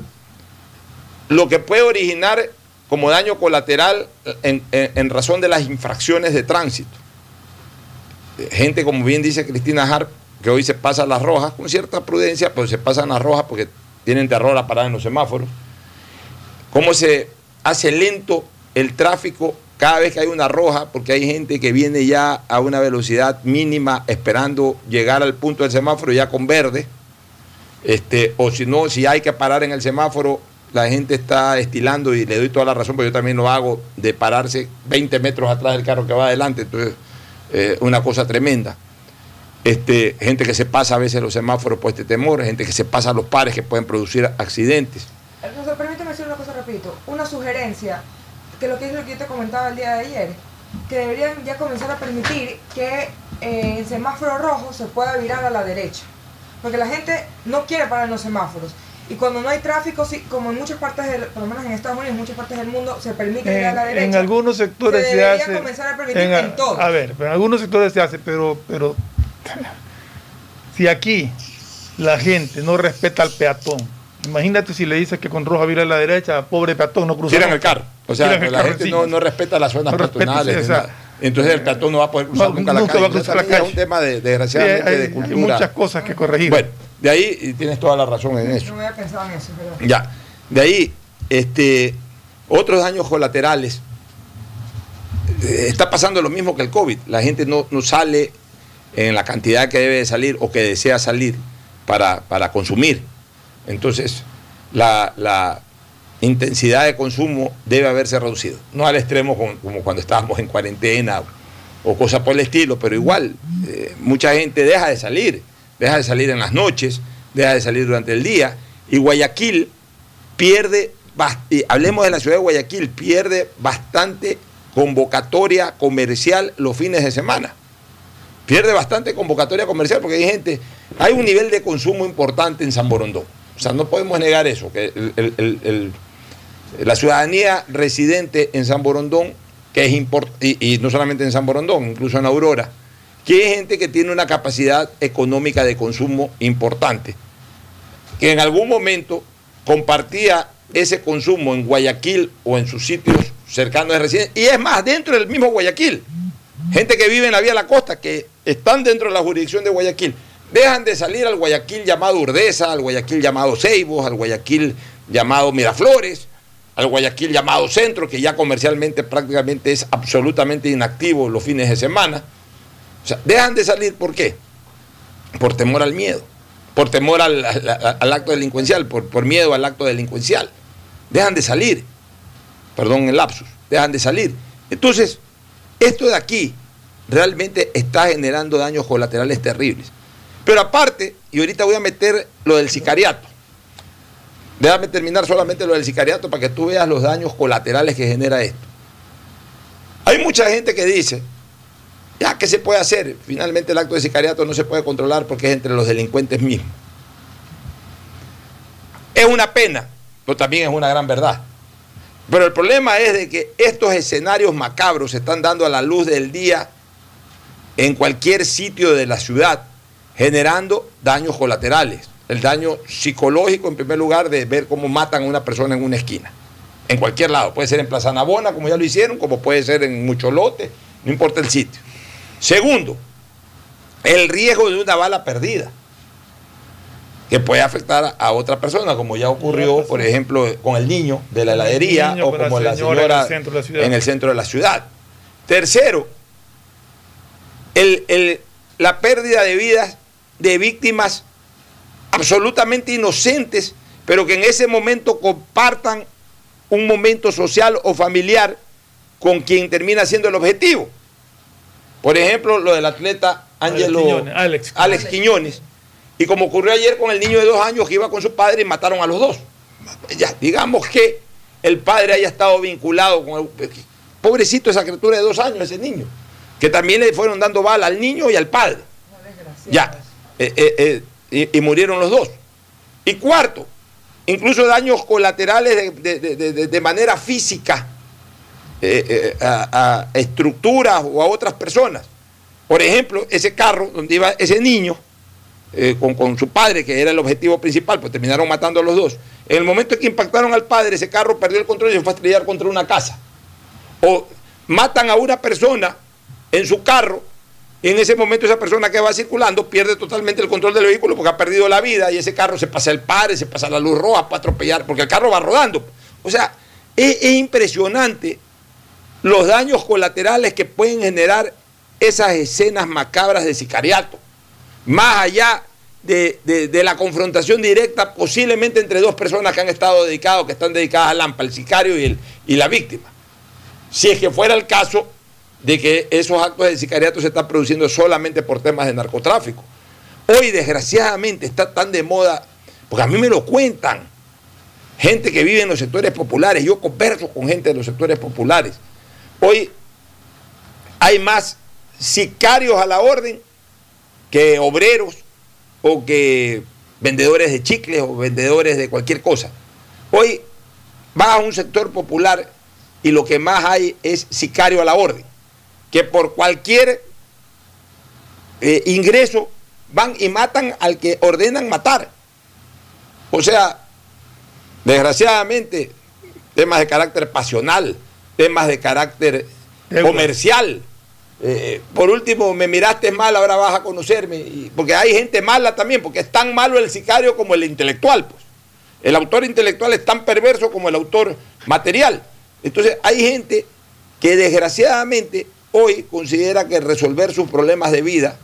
lo que puede originar como daño colateral en, en- razón de las infracciones de tránsito. Gente, como bien dice Cristina Harp, que hoy se pasa las rojas con cierta prudencia, pero se pasan las rojas porque tienen terror a parar en los semáforos. Cómo se hace lento el tráfico cada vez que hay una roja, porque hay gente que viene ya a una velocidad mínima esperando llegar al punto del semáforo ya con verde. Este, o si no, si hay que parar en el semáforo, la gente está estilando y le doy toda la razón, porque yo también lo hago, de pararse 20 metros atrás del carro que va adelante. Entonces, eh, una cosa tremenda. Este, gente que se pasa a veces los semáforos por este temor, gente que se pasa a los pares que pueden producir accidentes. Hermoso, permíteme decir una cosa rapidito. Una sugerencia, que lo que es lo que yo te comentaba el día de ayer, que deberían ya comenzar a permitir que eh, en semáforo rojo se pueda virar a la derecha. Porque la gente no quiere parar en los semáforos. Y cuando no hay tráfico, sí, como en muchas partes, del, por lo menos en Estados Unidos, en muchas partes del mundo, se permite virar a la En, derecha. en algunos sectores se se, debería hace. comenzar a permitir en, en, todos. A ver, pero en algunos sectores se hace, pero, pero si aquí la gente no respeta al peatón, imagínate si le dices que con roja vira a la derecha, pobre peatón, no cruza. Tiran el carro. O sea, la carro gente no, no respeta las zonas No respeta, peatonales. sí. Entonces el peatón no va a poder cruzar No, nunca la nunca calle. va a cruzar la calle. Es un tema de, Sí, desgraciadamente hay, de hay cultura. muchas cosas que corregir. Bueno, de ahí y tienes toda la razón en eso. No había pensado en eso, pero... Ya, de ahí, este, otros daños colaterales. Está pasando lo mismo que el COVID. La gente no, no sale en la cantidad que debe de salir o que desea salir para, para consumir. Entonces, la, la intensidad de consumo debe haberse reducido. No al extremo como, como cuando estábamos en cuarentena o, o cosas por el estilo, pero igual, eh, mucha gente deja de salir, deja de salir en las noches, deja de salir durante el día. Y Guayaquil pierde, hablemos de la ciudad de Guayaquil, pierde bastante convocatoria comercial los fines de semana. Pierde bastante convocatoria comercial porque hay gente, hay un nivel de consumo importante en San Borondón. O sea, no podemos negar eso, que la ciudadanía residente en San Borondón, que es import- y, y no solamente en San Borondón, incluso en Aurora, que es gente que tiene una capacidad económica de consumo importante, que en algún momento compartía ese consumo en Guayaquil o en sus sitios cercanos de residencia, y es más, dentro del mismo Guayaquil. Gente que vive en la vía la costa, que están dentro de la jurisdicción de Guayaquil, dejan de salir al Guayaquil llamado Urdesa, al Guayaquil llamado Ceibos, al Guayaquil llamado Miraflores, al Guayaquil llamado Centro, que ya comercialmente prácticamente es absolutamente inactivo los fines de semana. O sea, dejan de salir, ¿por qué? Por temor al miedo, por temor al, acto delincuencial, por, por miedo al acto delincuencial. Dejan de salir, perdón el lapsus, dejan de salir. Entonces, esto de aquí realmente está generando daños colaterales terribles. Pero aparte, y ahorita voy a meter lo del sicariato. Déjame terminar solamente lo del sicariato para que tú veas los daños colaterales que genera esto. Hay mucha gente que dice, ya, ¿qué se puede hacer? Finalmente el acto de sicariato no se puede controlar porque es entre los delincuentes mismos. Es una pena, pero también es una gran verdad. Pero el problema es de que estos escenarios macabros se están dando a la luz del día en cualquier sitio de la ciudad, generando daños colaterales. El daño psicológico, en primer lugar, de ver cómo matan a una persona en una esquina. En cualquier lado. Puede ser en Plaza Navona, como ya lo hicieron, como puede ser en Mucholote, no importa el sitio. Segundo, el riesgo de una bala perdida, que puede afectar a otra persona, como ya ocurrió, por ejemplo, con el niño de la heladería niño, o la como la señora en el centro de la ciudad. en el centro de la ciudad. Tercero, el- el- la pérdida de vidas de víctimas absolutamente inocentes, pero que en ese momento compartan un momento social o familiar con quien termina siendo el objetivo. Por ejemplo, lo del atleta Ángelo Quiñones, Alex. Alex Quiñones. Y como ocurrió ayer con el niño de dos años que iba con su padre y mataron a los dos. Ya, digamos que el padre haya estado vinculado con el, pobrecito esa criatura de dos años, ese niño, que también le fueron dando bala al niño y al padre. Ya, eh, eh, eh, y, y murieron los dos. Y cuarto, incluso daños colaterales de, de- de- de- de manera física eh, eh, a, estructuras o a otras personas. Por ejemplo, ese carro donde iba ese niño eh, con, con su padre, que era el objetivo principal, pues terminaron matando a los dos. En el momento en que impactaron al padre, ese carro perdió el control y se fue a estrellar contra una casa. O matan a una persona en su carro y en ese momento esa persona que va circulando pierde totalmente el control del vehículo porque ha perdido la vida y ese carro se pasa el padre, se pasa la luz roja para atropellar, porque el carro va rodando. O sea, es impresionante los daños colaterales que pueden generar esas escenas macabras de sicariato. Más allá de, de- la confrontación directa, posiblemente entre dos personas que han estado dedicados, que están dedicadas al AMPA, el sicario y, el, y la víctima. Si es que fuera el caso de que esos actos de sicariato se están produciendo solamente por temas de narcotráfico. Hoy, desgraciadamente, está tan de moda, porque a mí me lo cuentan, gente que vive en los sectores populares, yo converso con gente de los sectores populares. Hoy hay más sicarios a la orden que obreros o que vendedores de chicles o vendedores de cualquier cosa. Hoy va a un sector popular y lo que más hay es sicario a la orden, que por cualquier eh, ingreso van y matan al que ordenan matar. O sea, desgraciadamente, temas de carácter pasional, temas de carácter Deuda. comercial. Eh, por último, me miraste mal, ahora vas a conocerme. Y- porque hay gente mala también, porque es tan malo el sicario como el intelectual. Pues. El autor intelectual es tan perverso como el autor material. Entonces, hay gente que desgraciadamente hoy considera que resolver sus problemas de vida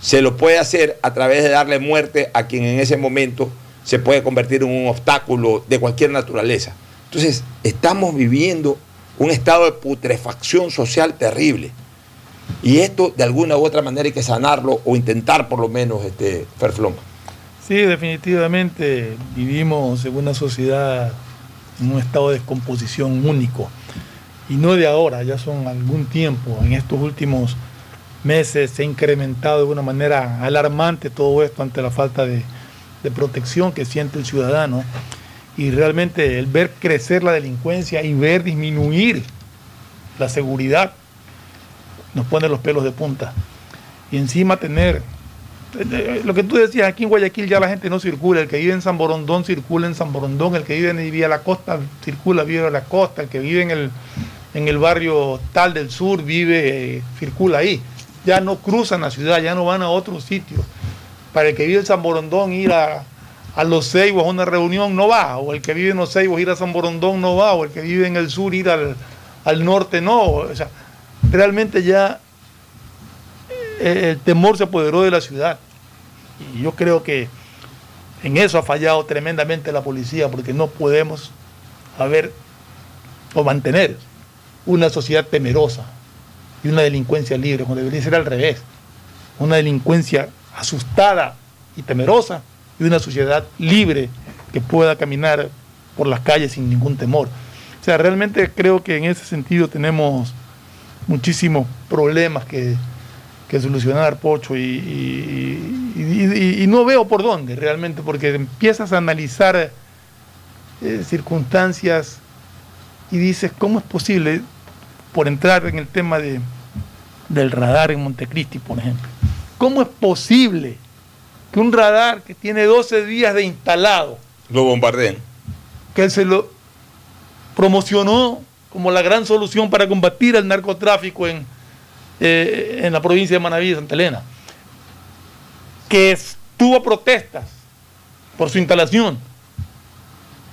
se lo puede hacer a través de darle muerte a quien en ese momento se puede convertir en un obstáculo de cualquier naturaleza. Entonces, estamos viviendo un estado de putrefacción social terrible. Y esto, de alguna u otra manera, hay que sanarlo o intentar, por lo menos, este, Ferfloma. Sí, definitivamente vivimos en una sociedad en un estado de descomposición único. Y no de ahora, ya son algún tiempo. En estos últimos meses se ha incrementado de una manera alarmante todo esto ante la falta de, de protección que siente el ciudadano. Y realmente el ver crecer la delincuencia y ver disminuir la seguridad nos pone los pelos de punta. Y encima tener eh, lo que tú decías, aquí en Guayaquil ya la gente no circula, el que vive en San Borondón circula en San Borondón, el que vive en Vía la Costa circula, vive en la costa, el que vive en el, en el barrio tal del sur vive, eh, circula ahí. Ya no cruzan la ciudad, ya no van a otros sitios. Para el que vive en San Borondón ir a, a Los Ceibos a una reunión no va, o el que vive en Los Ceibos ir a San Borondón no va, o el que vive en el sur ir al, al norte no. O sea, realmente ya eh, el temor se apoderó de la ciudad. Y yo creo que en eso ha fallado tremendamente la policía, porque no podemos haber o mantener una sociedad temerosa y una delincuencia libre, cuando debería ser al revés. Una delincuencia asustada y temerosa y una sociedad libre que pueda caminar por las calles sin ningún temor. O sea, realmente creo que en ese sentido tenemos muchísimos problemas que, que solucionar, Pocho, y, no veo por dónde realmente, porque empiezas a analizar eh, circunstancias y dices, ¿cómo es posible, por entrar en el tema de, del radar en Montecristi, por ejemplo, cómo es posible que un radar que tiene 12 días de instalado, Lo bombardean. que él se lo promocionó como la gran solución para combatir el narcotráfico en, eh, en la provincia de Manaví y Santa Elena, que tuvo protestas por su instalación,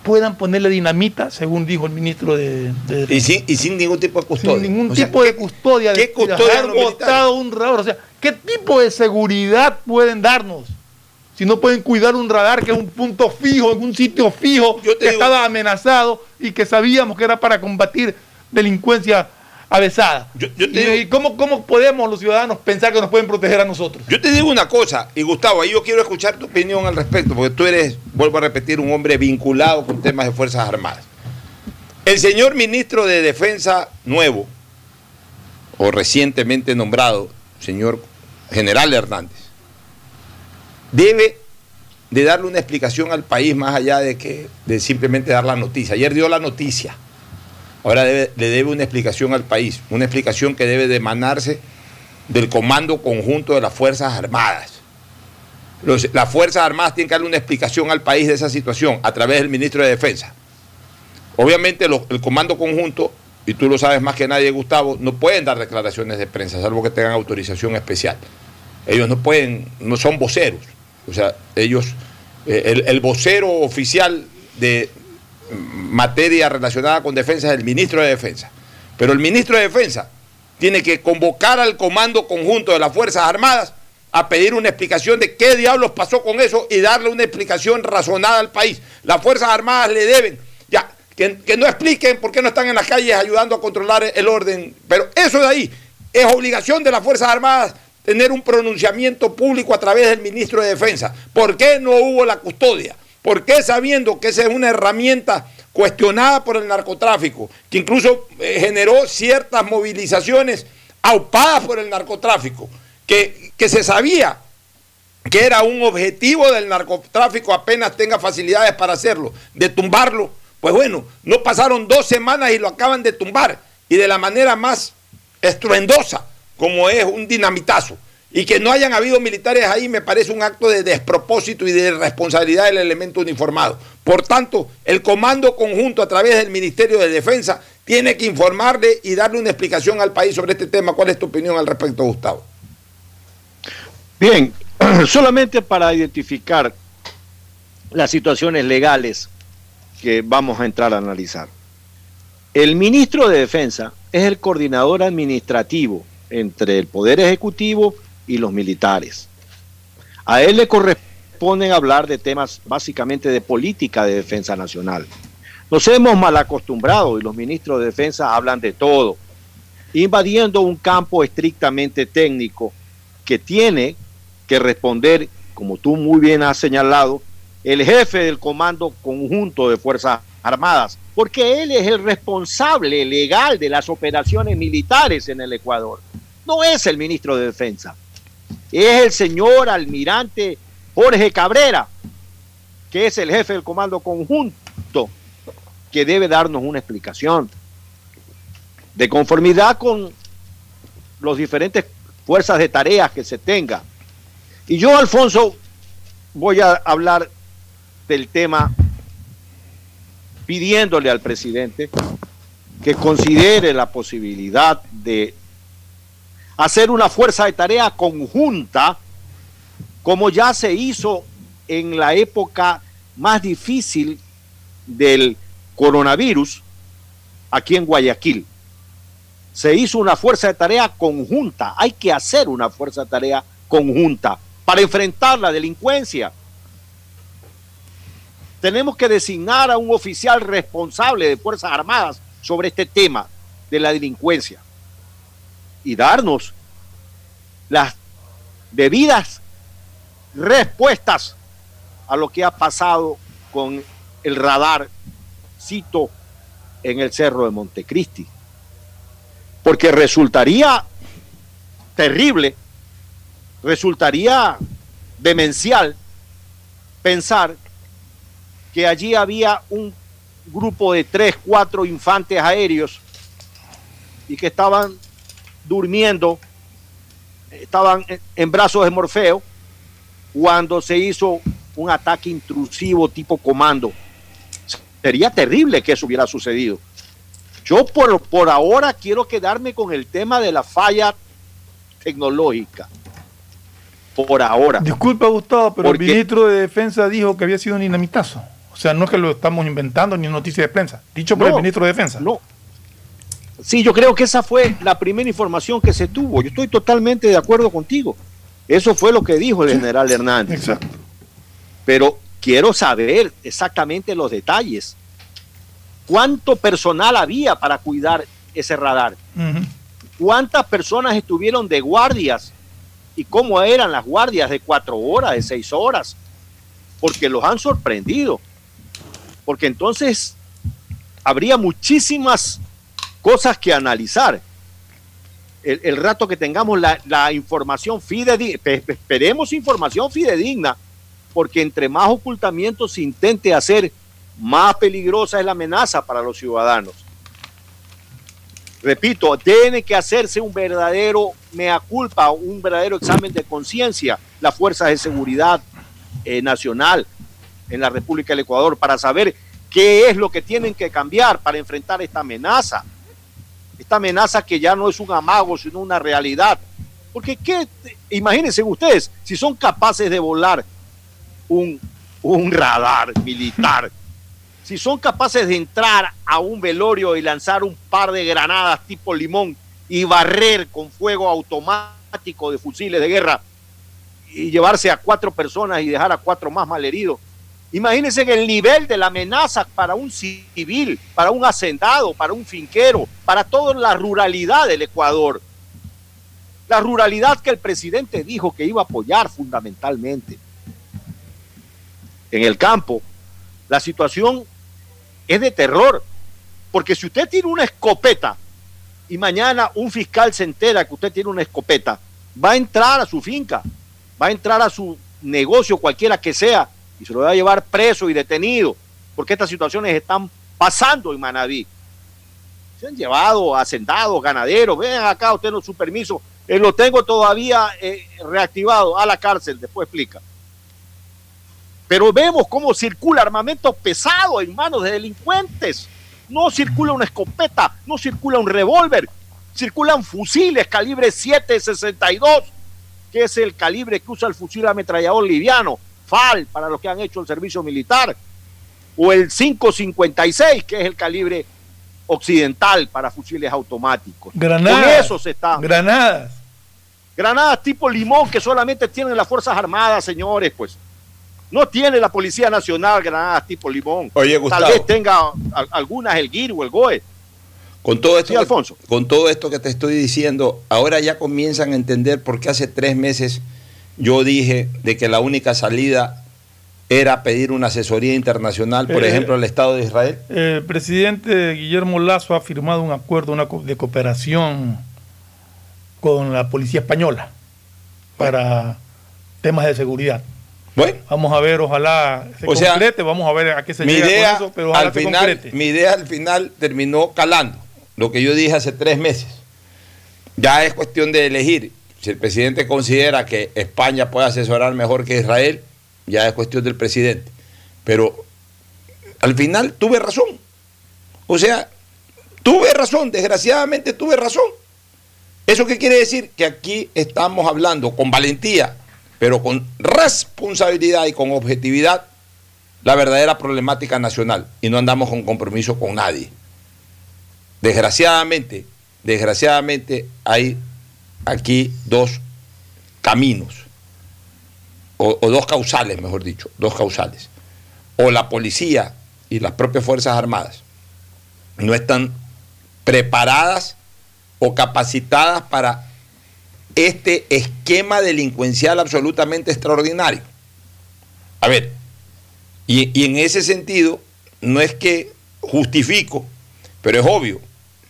puedan ponerle dinamita, según dijo el ministro de... de- Y sin, y sin ningún tipo de custodia. sin ningún O sea, tipo de custodia, qué de custodia los militares? botado un radar. O sea, ¿qué tipo de seguridad pueden darnos si no pueden cuidar un radar que es un punto fijo, en un sitio fijo, que estaba amenazado y que sabíamos que era para combatir delincuencia avesada? ¿Y cómo, cómo podemos los ciudadanos pensar que nos pueden proteger a nosotros? Yo te digo una cosa, y Gustavo, ahí yo quiero escuchar tu opinión al respecto, porque tú eres, vuelvo a repetir, un hombre vinculado con temas de Fuerzas Armadas. El señor ministro de Defensa nuevo, o recientemente nombrado, señor general Hernández, debe de darle una explicación al país más allá de que de simplemente dar la noticia. Ayer dio la noticia, ahora le debe una explicación al país, una explicación que debe de emanarse del Comando Conjunto de las Fuerzas Armadas. Las Fuerzas Armadas tienen que darle una explicación al país de esa situación a través del ministro de Defensa. Obviamente el Comando Conjunto, y tú lo sabes más que nadie, Gustavo, no pueden dar declaraciones de prensa, salvo que tengan autorización especial. Ellos no pueden, no son voceros. O sea, ellos, eh, el, vocero oficial de materia relacionada con defensa es el ministro de Defensa. Pero el ministro de Defensa tiene que convocar al Comando Conjunto de las Fuerzas Armadas a pedir una explicación de qué diablos pasó con eso y darle una explicación razonada al país. Las Fuerzas Armadas le deben, ya, que no expliquen por qué no están en las calles ayudando a controlar el orden, pero eso de ahí es obligación de las Fuerzas Armadas tener un pronunciamiento público a través del ministro de Defensa. ¿Por qué no hubo la custodia? ¿Por qué sabiendo que esa es una herramienta cuestionada por el narcotráfico, que incluso eh, generó ciertas movilizaciones aupadas por el narcotráfico, que, que se sabía que era un objetivo del narcotráfico apenas tenga facilidades para hacerlo, de tumbarlo? Pues bueno, no pasaron dos semanas y lo acaban de tumbar, y de la manera más estruendosa, como es un dinamitazo. Y que no hayan habido militares ahí me parece un acto de despropósito y de irresponsabilidad del elemento uniformado. Por tanto, el comando conjunto a través del Ministerio de Defensa tiene que informarle y darle una explicación al país sobre este tema. ¿Cuál es tu opinión al respecto, Gustavo? Bien, [clears throat] solamente para identificar las situaciones legales que vamos a entrar a analizar. El ministro de Defensa es el coordinador administrativo entre el Poder Ejecutivo y los militares. A él le corresponden hablar de temas básicamente de política de defensa nacional. Nos hemos mal acostumbrado y los ministros de Defensa hablan de todo, invadiendo un campo estrictamente técnico que tiene que responder, como tú muy bien has señalado, el jefe del Comando Conjunto de Fuerzas Armadas, porque él es el responsable legal de las operaciones militares en el Ecuador. No es el ministro de Defensa, es el señor almirante Jorge Cabrera, que es el jefe del Comando Conjunto, que debe darnos una explicación de conformidad con los diferentes fuerzas de tareas que se tenga. Y yo, Alfonso, voy a hablar del tema pidiéndole al presidente que considere la posibilidad de hacer una fuerza de tarea conjunta, como ya se hizo en la época más difícil del coronavirus aquí en Guayaquil. Se hizo una fuerza de tarea conjunta. Hay que hacer una fuerza de tarea conjunta para enfrentar la delincuencia. Tenemos que designar a un oficial responsable de Fuerzas Armadas sobre este tema de la delincuencia y darnos las debidas respuestas a lo que ha pasado con el radar, cito, en el Cerro de Montecristi. Porque resultaría terrible, resultaría demencial pensar que allí había un grupo de tres, cuatro infantes aéreos y que estaban durmiendo, estaban en- en brazos de Morfeo cuando se hizo un ataque intrusivo tipo comando. Sería terrible que eso hubiera sucedido. Yo por, por ahora quiero quedarme con el tema de la falla tecnológica. Por ahora. Disculpa, Gustavo, pero Porque- el ministro de Defensa dijo que había sido un dinamitazo. O sea, no es que lo estamos inventando ni noticia de prensa. Dicho por No, el ministro de Defensa. No. Sí, yo creo que esa fue la primera información que se tuvo. Yo estoy totalmente de acuerdo contigo. Eso fue lo que dijo el general Hernández. Exacto. Pero quiero saber exactamente los detalles. ¿Cuánto personal había para cuidar ese radar? ¿Cuántas personas estuvieron de guardias? ¿Y cómo eran las guardias de cuatro horas, de seis horas? Porque los han sorprendido. Porque entonces habría muchísimas cosas que analizar. El, rato que tengamos la, la información fidedigna, esperemos información fidedigna, porque entre más ocultamiento se intente hacer, más peligrosa es la amenaza para los ciudadanos. Repito, tiene que hacerse un verdadero mea culpa, un verdadero examen de conciencia, las fuerzas de seguridad eh, nacional en la República del Ecuador para saber qué es lo que tienen que cambiar para enfrentar esta amenaza. Esta amenaza que ya no es un amago, sino una realidad. Porque ¿qué? imagínense ustedes, si son capaces de volar un, un radar militar, [laughs] si son capaces de entrar a un velorio y lanzar un par de granadas tipo limón y barrer con fuego automático de fusiles de guerra y llevarse a cuatro personas y dejar a cuatro más malheridos. Imagínense el nivel de la amenaza para un civil, para un hacendado, para un finquero, para toda la ruralidad del Ecuador. La ruralidad que el presidente dijo que iba a apoyar fundamentalmente. En el campo, la situación es de terror. Porque si usted tiene una escopeta y mañana un fiscal se entera que usted tiene una escopeta, va a entrar a su finca, va a entrar a su negocio, cualquiera que sea, y se lo va a llevar preso y detenido, porque estas situaciones están pasando en Manaví. Se han llevado hacendados, ganaderos, ven acá, usted no su permiso, eh, lo tengo todavía eh, reactivado a la cárcel, después explica. Pero vemos cómo circula armamento pesado en manos de delincuentes. No circula una escopeta, no circula un revólver, circulan fusiles calibre 7.62, que es el calibre que usa el fusil ametrallador liviano, FAL, para los que han hecho el servicio militar, o el 5.56, que es el calibre occidental para fusiles automáticos. Granadas. Con eso se está. Granadas. Granadas tipo limón que solamente tienen las Fuerzas Armadas, señores, pues. No tiene la Policía Nacional granadas tipo limón. Oye, Gustavo. Tal vez tenga algunas el GIR o el GOE. Con todo, esto Sí, que, Alfonso. con todo esto que te estoy diciendo, ahora ya comienzan a entender por qué hace tres meses yo dije de que la única salida era pedir una asesoría internacional, por Eh, ejemplo, al Estado de Israel. El presidente Guillermo Lazo ha firmado un acuerdo una co- de cooperación con la policía española para temas de seguridad. Bueno, Vamos a ver, ojalá se O sea, vamos a ver a qué se mi llega idea, con eso, pero ojalá al se final, concrete. mi idea al final terminó calando, lo que yo dije hace tres meses. Ya es cuestión de elegir. Si el presidente considera que España puede asesorar mejor que Israel, ya es cuestión del presidente. Pero al final tuve razón. O sea, tuve razón, desgraciadamente tuve razón. ¿Eso qué quiere decir? Que aquí estamos hablando con valentía, pero con responsabilidad y con objetividad la verdadera problemática nacional y no andamos con compromiso con nadie. Desgraciadamente, desgraciadamente hay aquí dos caminos, o, dos causales, mejor dicho, dos causales. O la policía y las propias Fuerzas Armadas no están preparadas o capacitadas para este esquema delincuencial absolutamente extraordinario. A ver, y, y en ese sentido, no es que justifico, pero es obvio.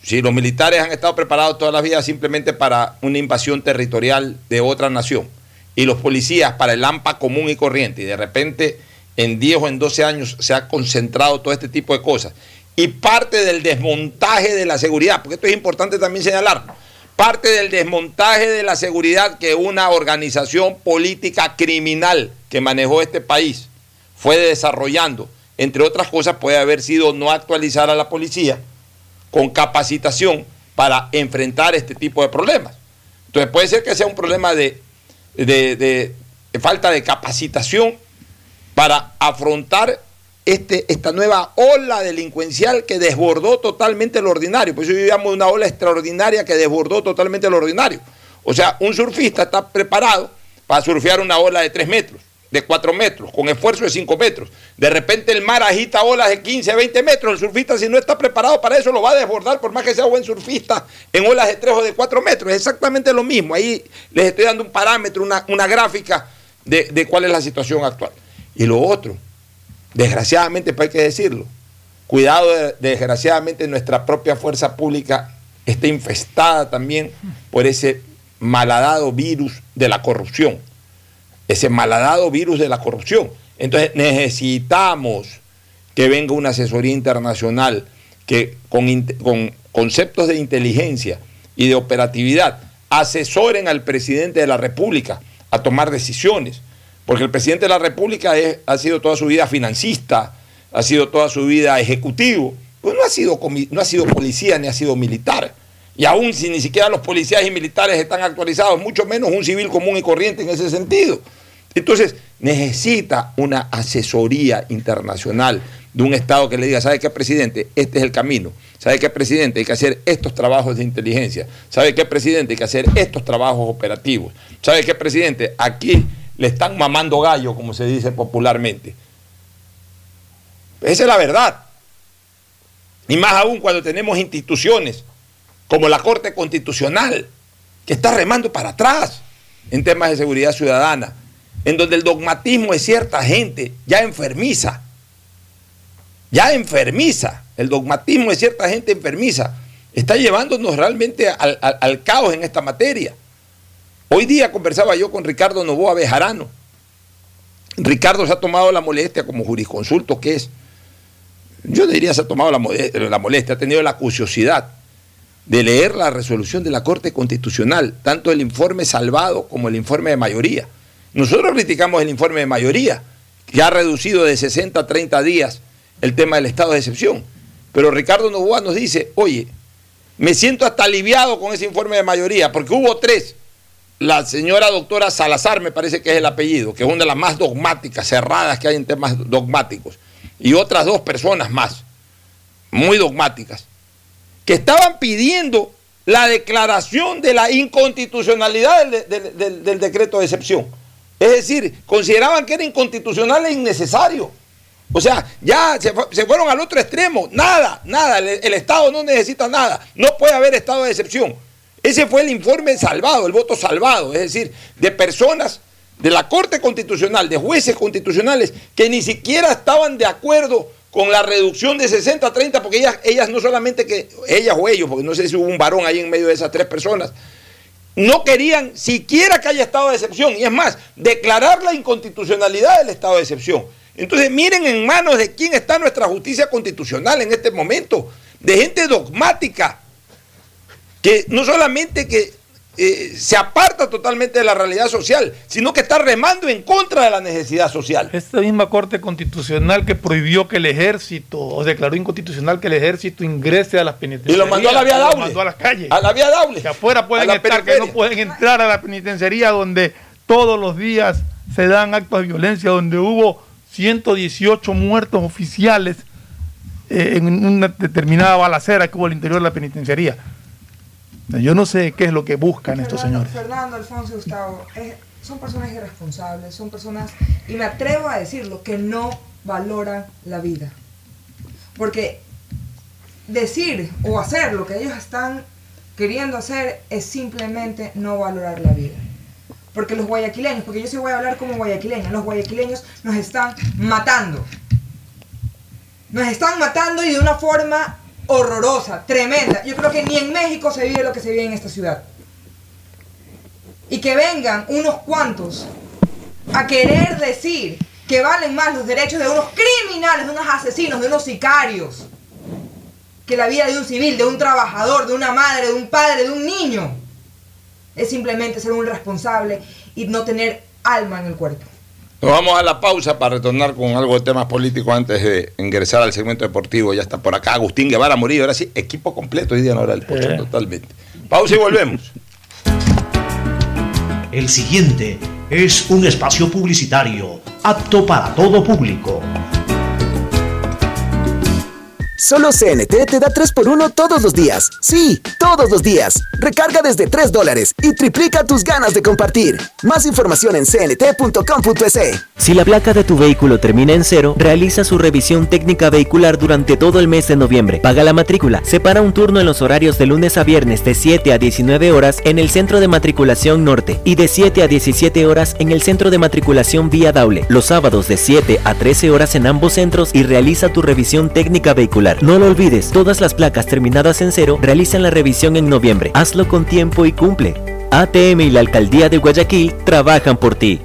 Si los militares han estado preparados toda la vida simplemente para una invasión territorial de otra nación, y los policías para el AMPA común y corriente, y de repente en 10 o en 12 años se ha concentrado todo este tipo de cosas, y parte del desmontaje de la seguridad, porque esto es importante también señalar, parte del desmontaje de la seguridad que una organización política criminal que manejó este país fue desarrollando, entre otras cosas, puede haber sido no actualizar a la policía con capacitación para enfrentar este tipo de problemas. Entonces puede ser que sea un problema de, de- falta de capacitación para afrontar este, esta nueva ola delincuencial que desbordó totalmente lo ordinario. Por eso yo llamo una ola extraordinaria que desbordó totalmente lo ordinario. O sea, un surfista está preparado para surfear una ola de tres metros. De 4 metros, con esfuerzo de 5 metros. De repente el mar agita olas de 15, 20 metros. El surfista, si no está preparado para eso, lo va a desbordar, por más que sea buen surfista, en olas de 3 o de 4 metros. Es exactamente lo mismo. Ahí les estoy dando un parámetro, una, una gráfica de, de cuál es la situación actual. Y lo otro, desgraciadamente, pues hay que decirlo, cuidado, de- desgraciadamente nuestra propia fuerza pública está infestada también por ese malhadado virus de la corrupción ese malhadado virus de la corrupción. Entonces necesitamos que venga una asesoría internacional que con, con conceptos de inteligencia y de operatividad asesoren al presidente de la República a tomar decisiones. Porque el presidente de la República ha sido toda su vida financista, ha sido toda su vida ejecutivo, pues no ha sido, no ha sido policía ni ha sido militar. Y aún si ni siquiera los policías y militares están actualizados, mucho menos un civil común y corriente en ese sentido. Entonces, necesita una asesoría internacional de un Estado que le diga, ¿sabe qué, presidente? Este es el camino. ¿Sabe qué, presidente? Hay que hacer estos trabajos de inteligencia. ¿Sabe qué, presidente? Hay que hacer estos trabajos operativos. ¿Sabe qué, presidente? Aquí le están mamando gallo, como se dice popularmente. Esa es la verdad. Y más aún cuando tenemos instituciones como la Corte Constitucional, que está remando para atrás en temas de seguridad ciudadana, en donde el dogmatismo de cierta gente ya enfermiza, ya enfermiza, el dogmatismo de cierta gente enfermiza, está llevándonos realmente al, caos en esta materia. Hoy día conversaba yo con Ricardo Novoa Bejarano. Ricardo se ha tomado la molestia como jurisconsulto que es. Yo diría se ha tomado la, la molestia, ha tenido la curiosidad de leer la resolución de la Corte Constitucional, tanto el informe salvado como el informe de mayoría. Nosotros criticamos el informe de mayoría, que ha reducido de 60 a 30 días el tema del estado de excepción. Pero Ricardo Novoa nos dice, oye, me siento hasta aliviado con ese informe de mayoría, porque hubo tres. La señora doctora Salazar, me parece que es el apellido, que es una de las más dogmáticas, cerradas que hay en temas dogmáticos, y otras dos personas más, muy dogmáticas, que estaban pidiendo la declaración de la inconstitucionalidad del, del- decreto de excepción. Es decir, consideraban que era inconstitucional e innecesario. O sea, ya se, se fueron al otro extremo. Nada, nada. El, el Estado no necesita nada. No puede haber estado de excepción. Ese fue el informe salvado, el voto salvado. Es decir, de personas de la Corte Constitucional, de jueces constitucionales, que ni siquiera estaban de acuerdo con la reducción de 60 a 30, porque ellas, ellas no solamente que, ellas o ellos, porque no sé si hubo un varón ahí en medio de esas tres personas, no querían siquiera que haya estado de excepción. Y es más, declarar la inconstitucionalidad del estado de excepción. Entonces, miren en manos de quién está nuestra justicia constitucional en este momento. De gente dogmática, que no solamente que eh, se aparta totalmente de la realidad social, sino que está remando en contra de la necesidad social. Esta misma Corte Constitucional que prohibió que el ejército, o declaró inconstitucional que el ejército ingrese a las penitenciarías. Y lo mandó a la vía Lo Daule. mandó a las calles. A la vía Daule. Que afuera pueden estar, que no pueden entrar a la penitenciaría donde todos los días se dan actos de violencia, donde hubo 118 muertos oficiales eh, en una determinada balacera que hubo al interior de la penitenciaría. Yo no sé qué es lo que buscan estos señores. Fernando, Alfonso y Gustavo, es- son personas irresponsables, son personas, y me atrevo a decirlo, que no valoran la vida. Porque decir o hacer lo que ellos están queriendo hacer es simplemente no valorar la vida. Porque los guayaquileños, porque yo sí voy a hablar como guayaquileña, los guayaquileños nos están matando. Nos están matando y de una forma horrorosa, tremenda. Yo creo que ni en México se vive lo que se vive en esta ciudad. Y que vengan unos cuantos a querer decir que valen más los derechos de unos criminales, de unos asesinos, de unos sicarios, que la vida de un civil, de un trabajador, de una madre, de un padre, de un niño. Es simplemente ser un irresponsable y no tener alma en el cuerpo. Nos vamos a la pausa para retornar con algo de temas políticos antes de ingresar al segmento deportivo. Ya está por acá Agustín Guevara Murillo. Ahora sí, equipo completo hoy día en hora del Pocho, totalmente. Pausa y volvemos. El siguiente es un espacio publicitario apto para todo público. Solo CNT te da 3x1 todos los días. Sí, todos los días. Recarga desde 3 dólares y triplica tus ganas de compartir. Más información en cnt.com.es. Si la placa de tu vehículo termina en cero, realiza su revisión técnica vehicular durante todo el mes de noviembre. Paga la matrícula. Separa un turno en los horarios de lunes a viernes de 7 a 19 horas en el Centro de Matriculación Norte y de 7 a 17 horas en el Centro de Matriculación Vía Daule. Los sábados de 7 a 13 horas en ambos centros y realiza tu revisión técnica vehicular. No lo olvides, todas las placas terminadas en cero realizan la revisión en noviembre. Hazlo con tiempo y cumple. ATM y la Alcaldía de Guayaquil trabajan por ti.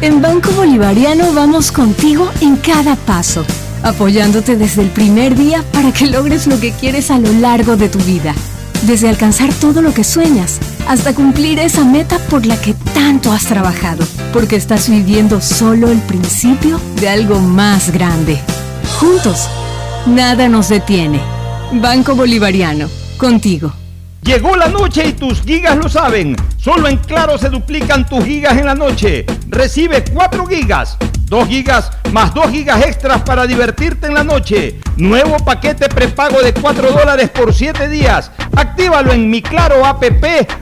En Banco Bolivariano vamos contigo en cada paso, apoyándote desde el primer día para que logres lo que quieres a lo largo de tu vida. Desde alcanzar todo lo que sueñas hasta cumplir esa meta por la que tanto has trabajado, porque estás viviendo solo el principio de algo más grande. Juntos, nada nos detiene. Banco Bolivariano, contigo. Llegó la noche y tus gigas lo saben. Solo en Claro se duplican tus gigas en la noche. Recibe 4 gigas, 2 gigas más 2 gigas extras para divertirte en la noche. Nuevo paquete prepago de 4 dólares por 7 días. Actívalo en mi Claro app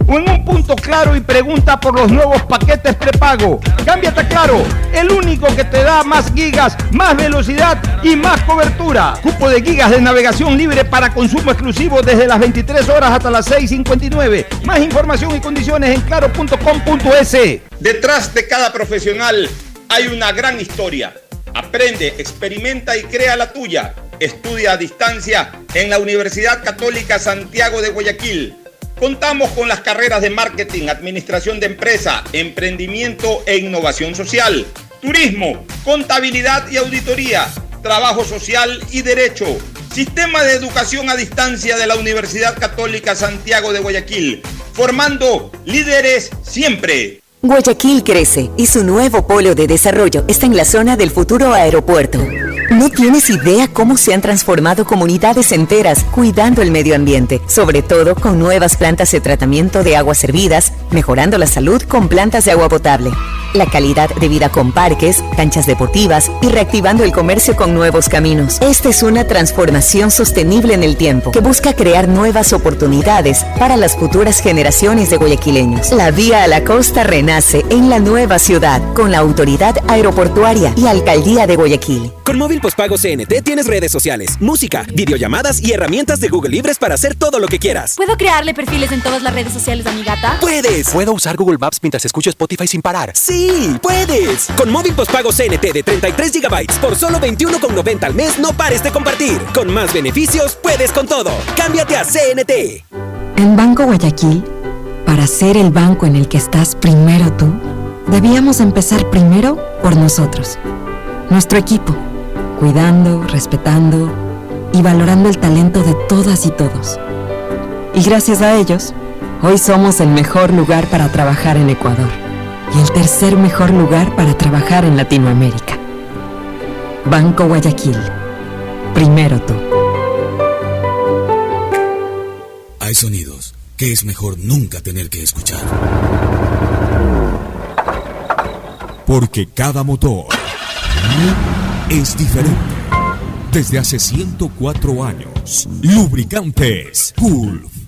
o en un punto claro y pregunta por los nuevos paquetes prepago. Cámbiate a Claro, el único que te da más gigas, más velocidad y más cobertura. Cupo de gigas de navegación libre para consumo exclusivo desde las 23 horas hasta las 6.59. Más información y condiciones en claro.com.es. Detrás de cada profesional hay una gran historia. Aprende, experimenta y crea la tuya. Estudia a distancia en la Universidad Católica Santiago de Guayaquil. Contamos con las carreras de marketing, administración de empresa, emprendimiento e innovación social, turismo, contabilidad y auditoría, trabajo social y derecho. Sistema de educación a distancia de la Universidad Católica Santiago de Guayaquil, formando líderes siempre. Guayaquil crece y su nuevo polo de desarrollo está en la zona del futuro aeropuerto. No tienes idea cómo se han transformado comunidades enteras cuidando el medio ambiente, sobre todo con nuevas plantas de tratamiento de aguas servidas, mejorando la salud con plantas de agua potable, la calidad de vida con parques, canchas deportivas y reactivando el comercio con nuevos caminos. Esta es una transformación sostenible en el tiempo que busca crear nuevas oportunidades para las futuras generaciones de guayaquileños. La vía a la costa renace en la nueva ciudad con la autoridad aeroportuaria y alcaldía de Guayaquil. Con móvil postpago CNT tienes redes sociales, música, videollamadas y herramientas de Google Libres para hacer todo lo que quieras. ¿Puedo crearle perfiles en todas las redes sociales a mi gata? ¡Puedes! ¿Puedo usar Google Maps mientras escucho Spotify sin parar? ¡Sí! ¡Puedes! Con móvil postpago CNT de 33 GB por solo 21,90 al mes, no pares de compartir. Con más beneficios, puedes con todo. Cámbiate a CNT. En Banco Guayaquil, para ser el banco en el que estás primero tú, debíamos empezar primero por nosotros, nuestro equipo, cuidando, respetando y valorando el talento de todas y todos. Y gracias a ellos, hoy somos el mejor lugar para trabajar en Ecuador y el tercer mejor lugar para trabajar en Latinoamérica. Banco Guayaquil, primero tú. Hay sonidos que es mejor nunca tener que escuchar. Porque cada motor es diferente. Desde hace 104 años, Lubricantes Gulf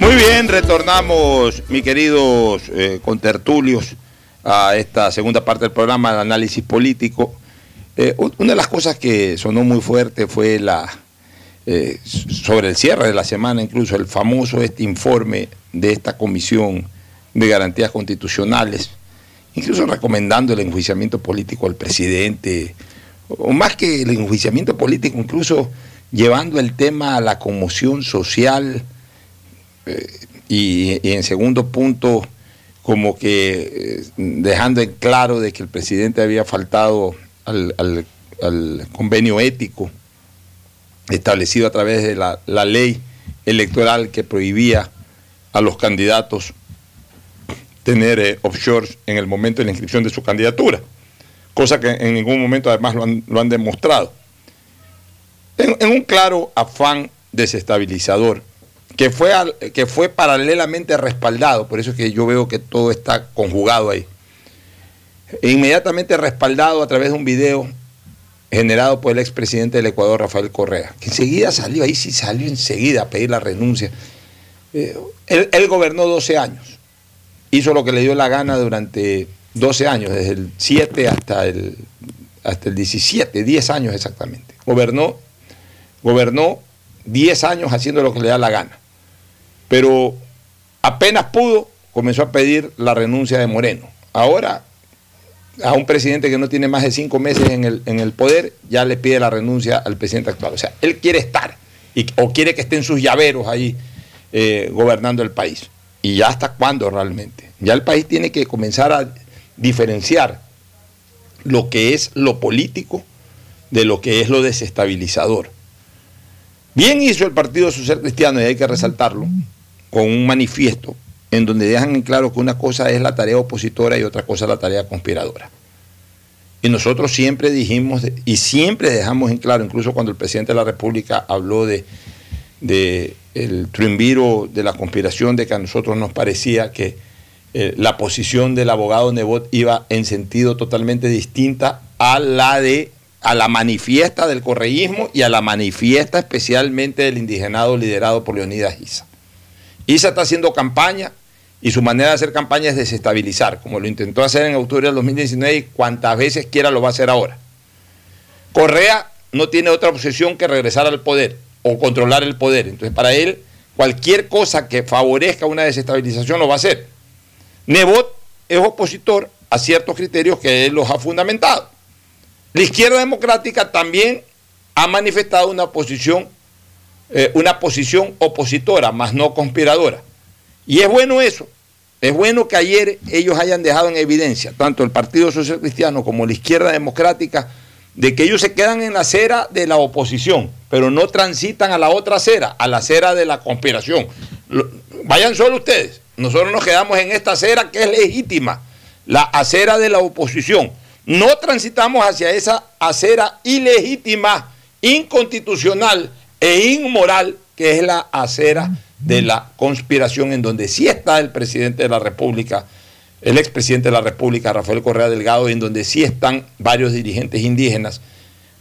Muy bien, retornamos, mis queridos eh, contertulios, a esta segunda parte del programa, el análisis político. Eh, una de las cosas que sonó muy fuerte fue la, eh, sobre el cierre de la semana, incluso el famoso este informe de esta comisión de garantías constitucionales, incluso recomendando el enjuiciamiento político al presidente, o más que el enjuiciamiento político, incluso llevando el tema a la conmoción social y, y en segundo punto como que eh, dejando en claro de que el presidente había faltado al, convenio ético establecido a través de la, ley electoral que prohibía a los candidatos tener eh, offshores en el momento de la inscripción de su candidatura, cosa que en ningún momento además lo han, lo han demostrado. En un claro afán desestabilizador, que fue, que fue paralelamente respaldado, por eso es que yo veo que todo está conjugado ahí, e inmediatamente respaldado a través de un video generado por el expresidente del Ecuador, Rafael Correa, que enseguida salió, ahí sí salió enseguida a pedir la renuncia. Eh, él, él gobernó 12 años, hizo lo que le dio la gana durante 12 años, desde el 7 hasta el, hasta el 17, 10 años exactamente. Gobernó, gobernó 10 años haciendo lo que le da la gana. Pero apenas pudo, comenzó a pedir la renuncia de Moreno. Ahora, a un presidente que no tiene más de cinco meses en el, en el poder, ya le pide la renuncia al presidente actual. O sea, él quiere estar y, o quiere que estén sus llaveros ahí eh, gobernando el país. ¿Y ya hasta cuándo realmente? Ya el país tiene que comenzar a diferenciar lo que es lo político de lo que es lo desestabilizador. Bien hizo el Partido Social Cristiano, y hay que resaltarlo, con un manifiesto en donde dejan en claro que una cosa es la tarea opositora y otra cosa la tarea conspiradora. Y nosotros siempre dijimos y siempre dejamos en claro, incluso cuando el presidente de la República habló de, el triunviro de la conspiración, de que a nosotros nos parecía que eh, la posición del abogado Nebot iba en sentido totalmente distinta a la de a la manifiesta del correísmo y a la manifiesta especialmente del indigenado liderado por Leonidas Isa. Isa está haciendo campaña y su manera de hacer campaña es desestabilizar, como lo intentó hacer en octubre del 2019 y cuantas veces quiera lo va a hacer ahora. Correa no tiene otra obsesión que regresar al poder o controlar el poder. Entonces, para él, cualquier cosa que favorezca una desestabilización lo va a hacer. Nebot es opositor a ciertos criterios que él los ha fundamentado. La izquierda democrática también ha manifestado una posición, eh, una posición opositora, más no conspiradora. Y es bueno eso. Es bueno que ayer ellos hayan dejado en evidencia, tanto el Partido Social Cristiano como la izquierda democrática, de que ellos se quedan en la acera de la oposición, pero no transitan a la otra acera, a la acera de la conspiración. Vayan solo ustedes. Nosotros nos quedamos en esta acera que es legítima, la acera de la oposición. No transitamos hacia esa acera ilegítima, inconstitucional e inmoral, que es la acera de la conspiración, en donde sí está el presidente de la República, el expresidente de la República, Rafael Correa Delgado, y en donde sí están varios dirigentes indígenas,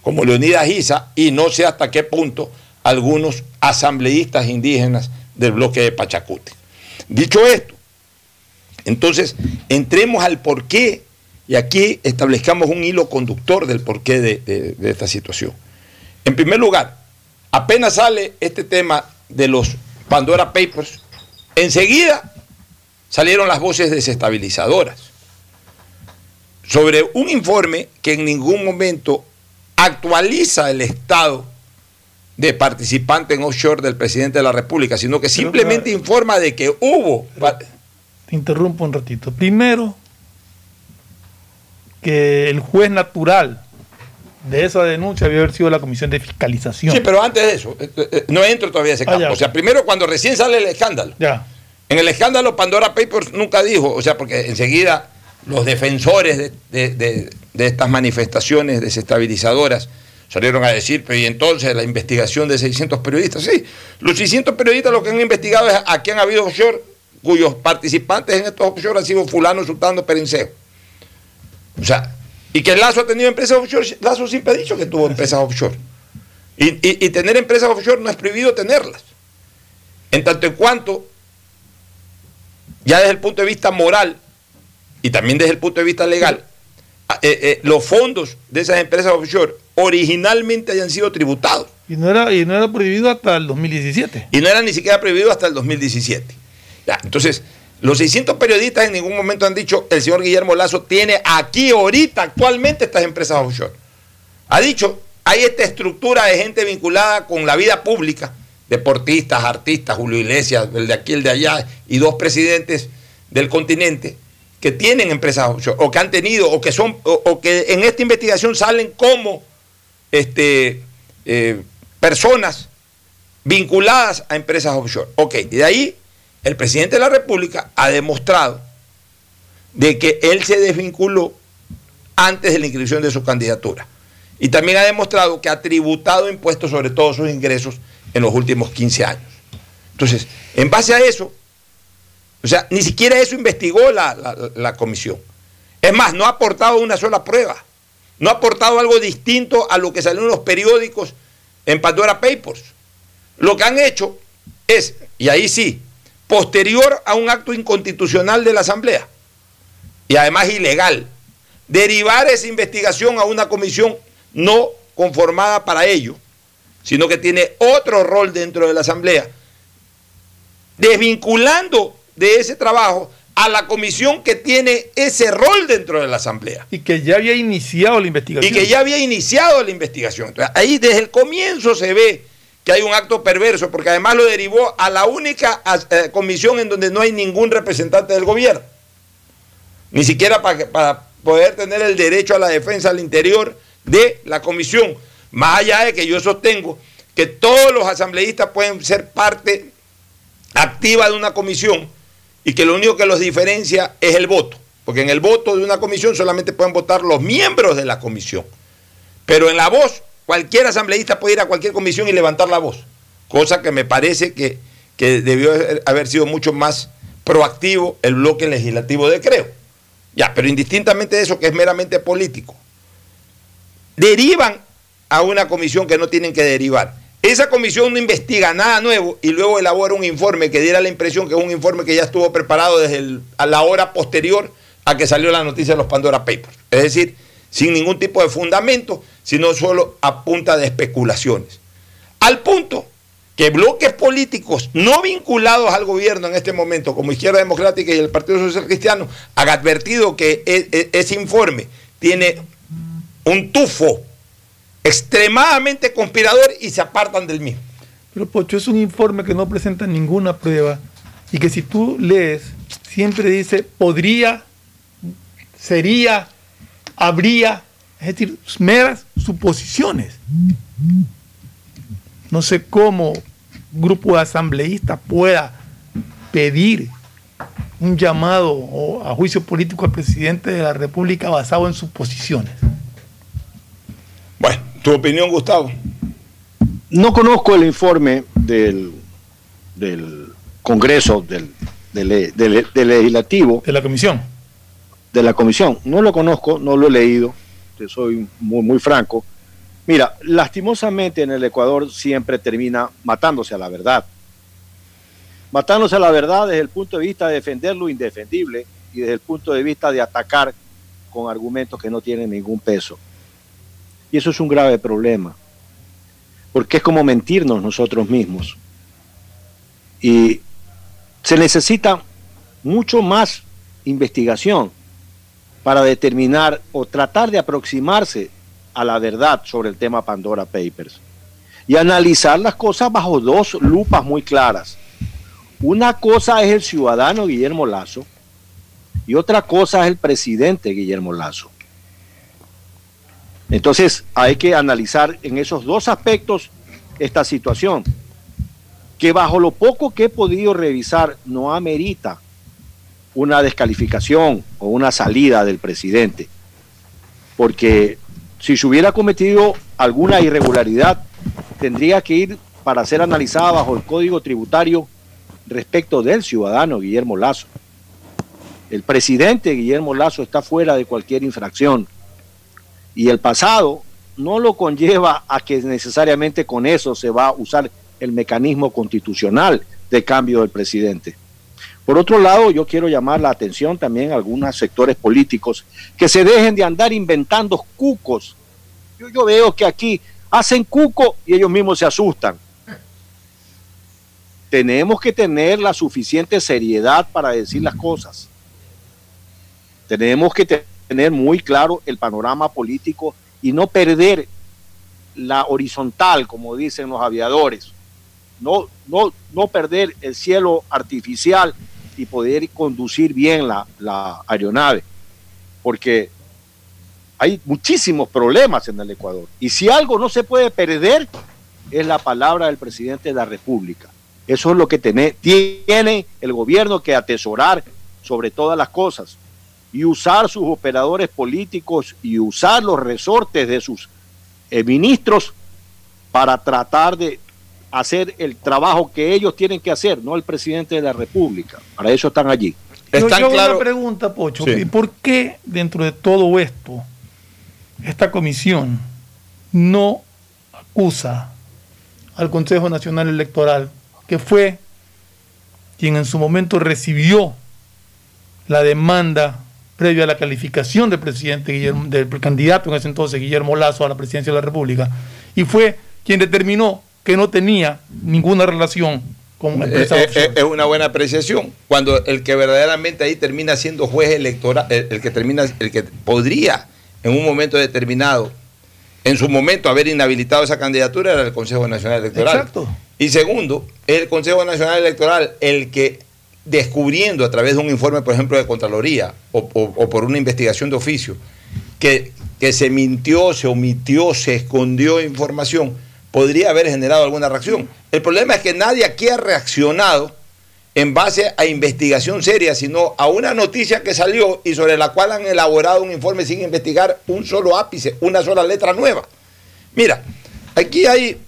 como Leonidas Isa, y no sé hasta qué punto algunos asambleístas indígenas del bloque de Pachacute. Dicho esto, entonces entremos al porqué y aquí establezcamos un hilo conductor del porqué de, de- de esta situación. En primer lugar, apenas sale este tema de los Pandora Papers, enseguida salieron las voces desestabilizadoras sobre un informe que en ningún momento actualiza el estado de participante en offshore del presidente de la República, sino que simplemente informa de que hubo... Te interrumpo un ratito. Primero, que el juez natural de esa denuncia había haber sido la Comisión de Fiscalización. Sí, pero antes de eso, eh, eh, no entro todavía a ese Ah, campo. o sea, primero cuando recién sale el escándalo. Ya. En el escándalo Pandora Papers nunca dijo, o sea, porque enseguida los defensores de, de- de- de estas manifestaciones desestabilizadoras salieron a decir, pero y entonces la investigación de 600 periodistas, sí, los 600 periodistas lo que han investigado es a quién ha habido offshore, cuyos participantes en estos offshore han sido fulano, sultano, perencejo. O sea, y que Lazo ha tenido empresas offshore, Lazo siempre ha dicho que tuvo empresas offshore. Y, y- y tener empresas offshore no es prohibido tenerlas. En tanto en cuanto, ya desde el punto de vista moral y también desde el punto de vista legal, eh, eh, los fondos de esas empresas offshore originalmente hayan sido tributados. Y no era, y no era prohibido hasta el 2017. Y no era ni siquiera prohibido hasta el 2017. Ya, entonces, los 600 periodistas en ningún momento han dicho el señor Guillermo Lazo tiene aquí ahorita actualmente estas empresas offshore. Ha dicho, hay esta estructura de gente vinculada con la vida pública, deportistas, artistas, Julio Iglesias, el de aquí, el de allá, y dos presidentes del continente que tienen empresas offshore, o que han tenido, o que son, o, que en esta investigación salen como este, eh, personas vinculadas a empresas offshore. Ok, y de ahí el presidente de la República ha demostrado de que él se desvinculó antes de la inscripción de su candidatura. Y también ha demostrado que ha tributado impuestos sobre todos sus ingresos en los últimos 15 años. Entonces, en base a eso, o sea, ni siquiera eso investigó la, la- comisión. Es más, no ha aportado una sola prueba. No ha aportado algo distinto a lo que salió en los periódicos en Pandora Papers. Lo que han hecho es, y ahí sí, posterior a un acto inconstitucional de la Asamblea, y además ilegal, derivar esa investigación a una comisión no conformada para ello, sino que tiene otro rol dentro de la Asamblea, desvinculando de ese trabajo a la comisión que tiene ese rol dentro de la Asamblea. Y que ya había iniciado la investigación. Y que ya había iniciado la investigación. Entonces, ahí desde el comienzo se ve que hay un acto perverso, porque además lo derivó a la única eh, comisión en donde no hay ningún representante del gobierno. Ni siquiera para, poder tener el derecho a la defensa al interior de la comisión. Más allá de que yo sostengo que todos los asambleístas pueden ser parte activa de una comisión y que lo único que los diferencia es el voto. Porque en el voto de una comisión solamente pueden votar los miembros de la comisión. Pero en la voz, cualquier asambleísta puede ir a cualquier comisión y levantar la voz. Cosa que me parece que, que debió haber sido mucho más proactivo el bloque legislativo de Creo. Ya, pero indistintamente de eso, que es meramente político, derivan a una comisión que no tienen que derivar. Esa comisión no investiga nada nuevo y luego elabora un informe que diera la impresión que es un informe que ya estuvo preparado desde a la hora posterior a que salió la noticia de los Pandora Papers. Es decir, sin ningún tipo de fundamento, sino solo a punta de especulaciones. Al punto que bloques políticos no vinculados al gobierno en este momento, como Izquierda Democrática y el Partido Social Cristiano, han advertido que e- e- ese informe tiene un tufo extremadamente conspirador y se apartan del mismo. Pero Pocho, es un informe que no presenta ninguna prueba y que si tú lees, siempre dice podría, sería, habría, es decir, meras suposiciones. No sé cómo un grupo de asambleístas pueda pedir un llamado o a juicio político al presidente de la República basado en suposiciones. Bueno, tu opinión, Gustavo. No conozco el informe del, del Congreso, del, del- del- del Legislativo. De la Comisión. De la Comisión. No lo conozco, no lo he leído, te soy muy, muy franco. Mira, lastimosamente en el Ecuador siempre termina matándose a la verdad. Matándose a la verdad desde el punto de vista de defender lo indefendible y desde el punto de vista de atacar con argumentos que no tienen ningún peso. Y eso es un grave problema, porque es como mentirnos nosotros mismos. Y se necesita mucho más investigación para determinar o tratar de aproximarse a la verdad sobre el tema Pandora Papers y analizar las cosas bajo dos lupas muy claras. Una cosa es el ciudadano Guillermo Lazo y otra cosa es el presidente Guillermo Lazo. Entonces hay que analizar en esos dos aspectos esta situación, que bajo lo poco que he podido revisar no amerita una descalificación o una salida del presidente, porque si se hubiera cometido alguna irregularidad, tendría que ir para ser analizada bajo el Código Tributario respecto del ciudadano Guillermo Lazo. El presidente Guillermo Lazo está fuera de cualquier infracción y el pasado no lo conlleva a que necesariamente con eso se va a usar el mecanismo constitucional de cambio del presidente. Por otro lado, yo quiero llamar la atención también a algunos sectores políticos que se dejen de andar inventando cucos. Yo, yo veo que aquí hacen cuco y ellos mismos se asustan. Tenemos que tener la suficiente seriedad para decir las cosas. Tenemos que te- tener muy claro el panorama político y no perder la horizontal, como dicen los aviadores. No, no, no perder el cielo artificial y poder conducir bien la, aeronave. Porque hay muchísimos problemas en el Ecuador. Y si algo no se puede perder, es la palabra del presidente de la República. Eso es lo que tiene, tiene el gobierno que atesorar sobre todas las cosas y usar sus operadores políticos y usar los resortes de sus eh, ministros para tratar de hacer el trabajo que ellos tienen que hacer, no el presidente de la República. Para eso están allí. Yo, yo hago una pregunta, Pocho. Sí. ¿Por qué dentro de todo esto esta comisión no acusa al Consejo Nacional Electoral, que fue quien en su momento recibió la demanda previa a la calificación del presidente Guillermo, del candidato en ese entonces, Guillermo Lazo, a la presidencia de la República, y fue quien determinó que no tenía ninguna relación con empresa eh, eh, es una buena apreciación. Cuando el que verdaderamente ahí termina siendo juez electoral, el, el que termina, el que podría en un momento determinado, en su momento haber inhabilitado esa candidatura era el Consejo Nacional Electoral. Exacto. Y segundo, es el Consejo Nacional Electoral el que descubriendo a través de un informe, por ejemplo, de Contraloría o, o- o por una investigación de oficio, que, que se mintió, se omitió, se escondió información, podría haber generado alguna reacción. El problema es que nadie aquí ha reaccionado en base a investigación seria, sino a una noticia que salió y sobre la cual han elaborado un informe sin investigar un solo ápice, una sola letra nueva. Mira, aquí hay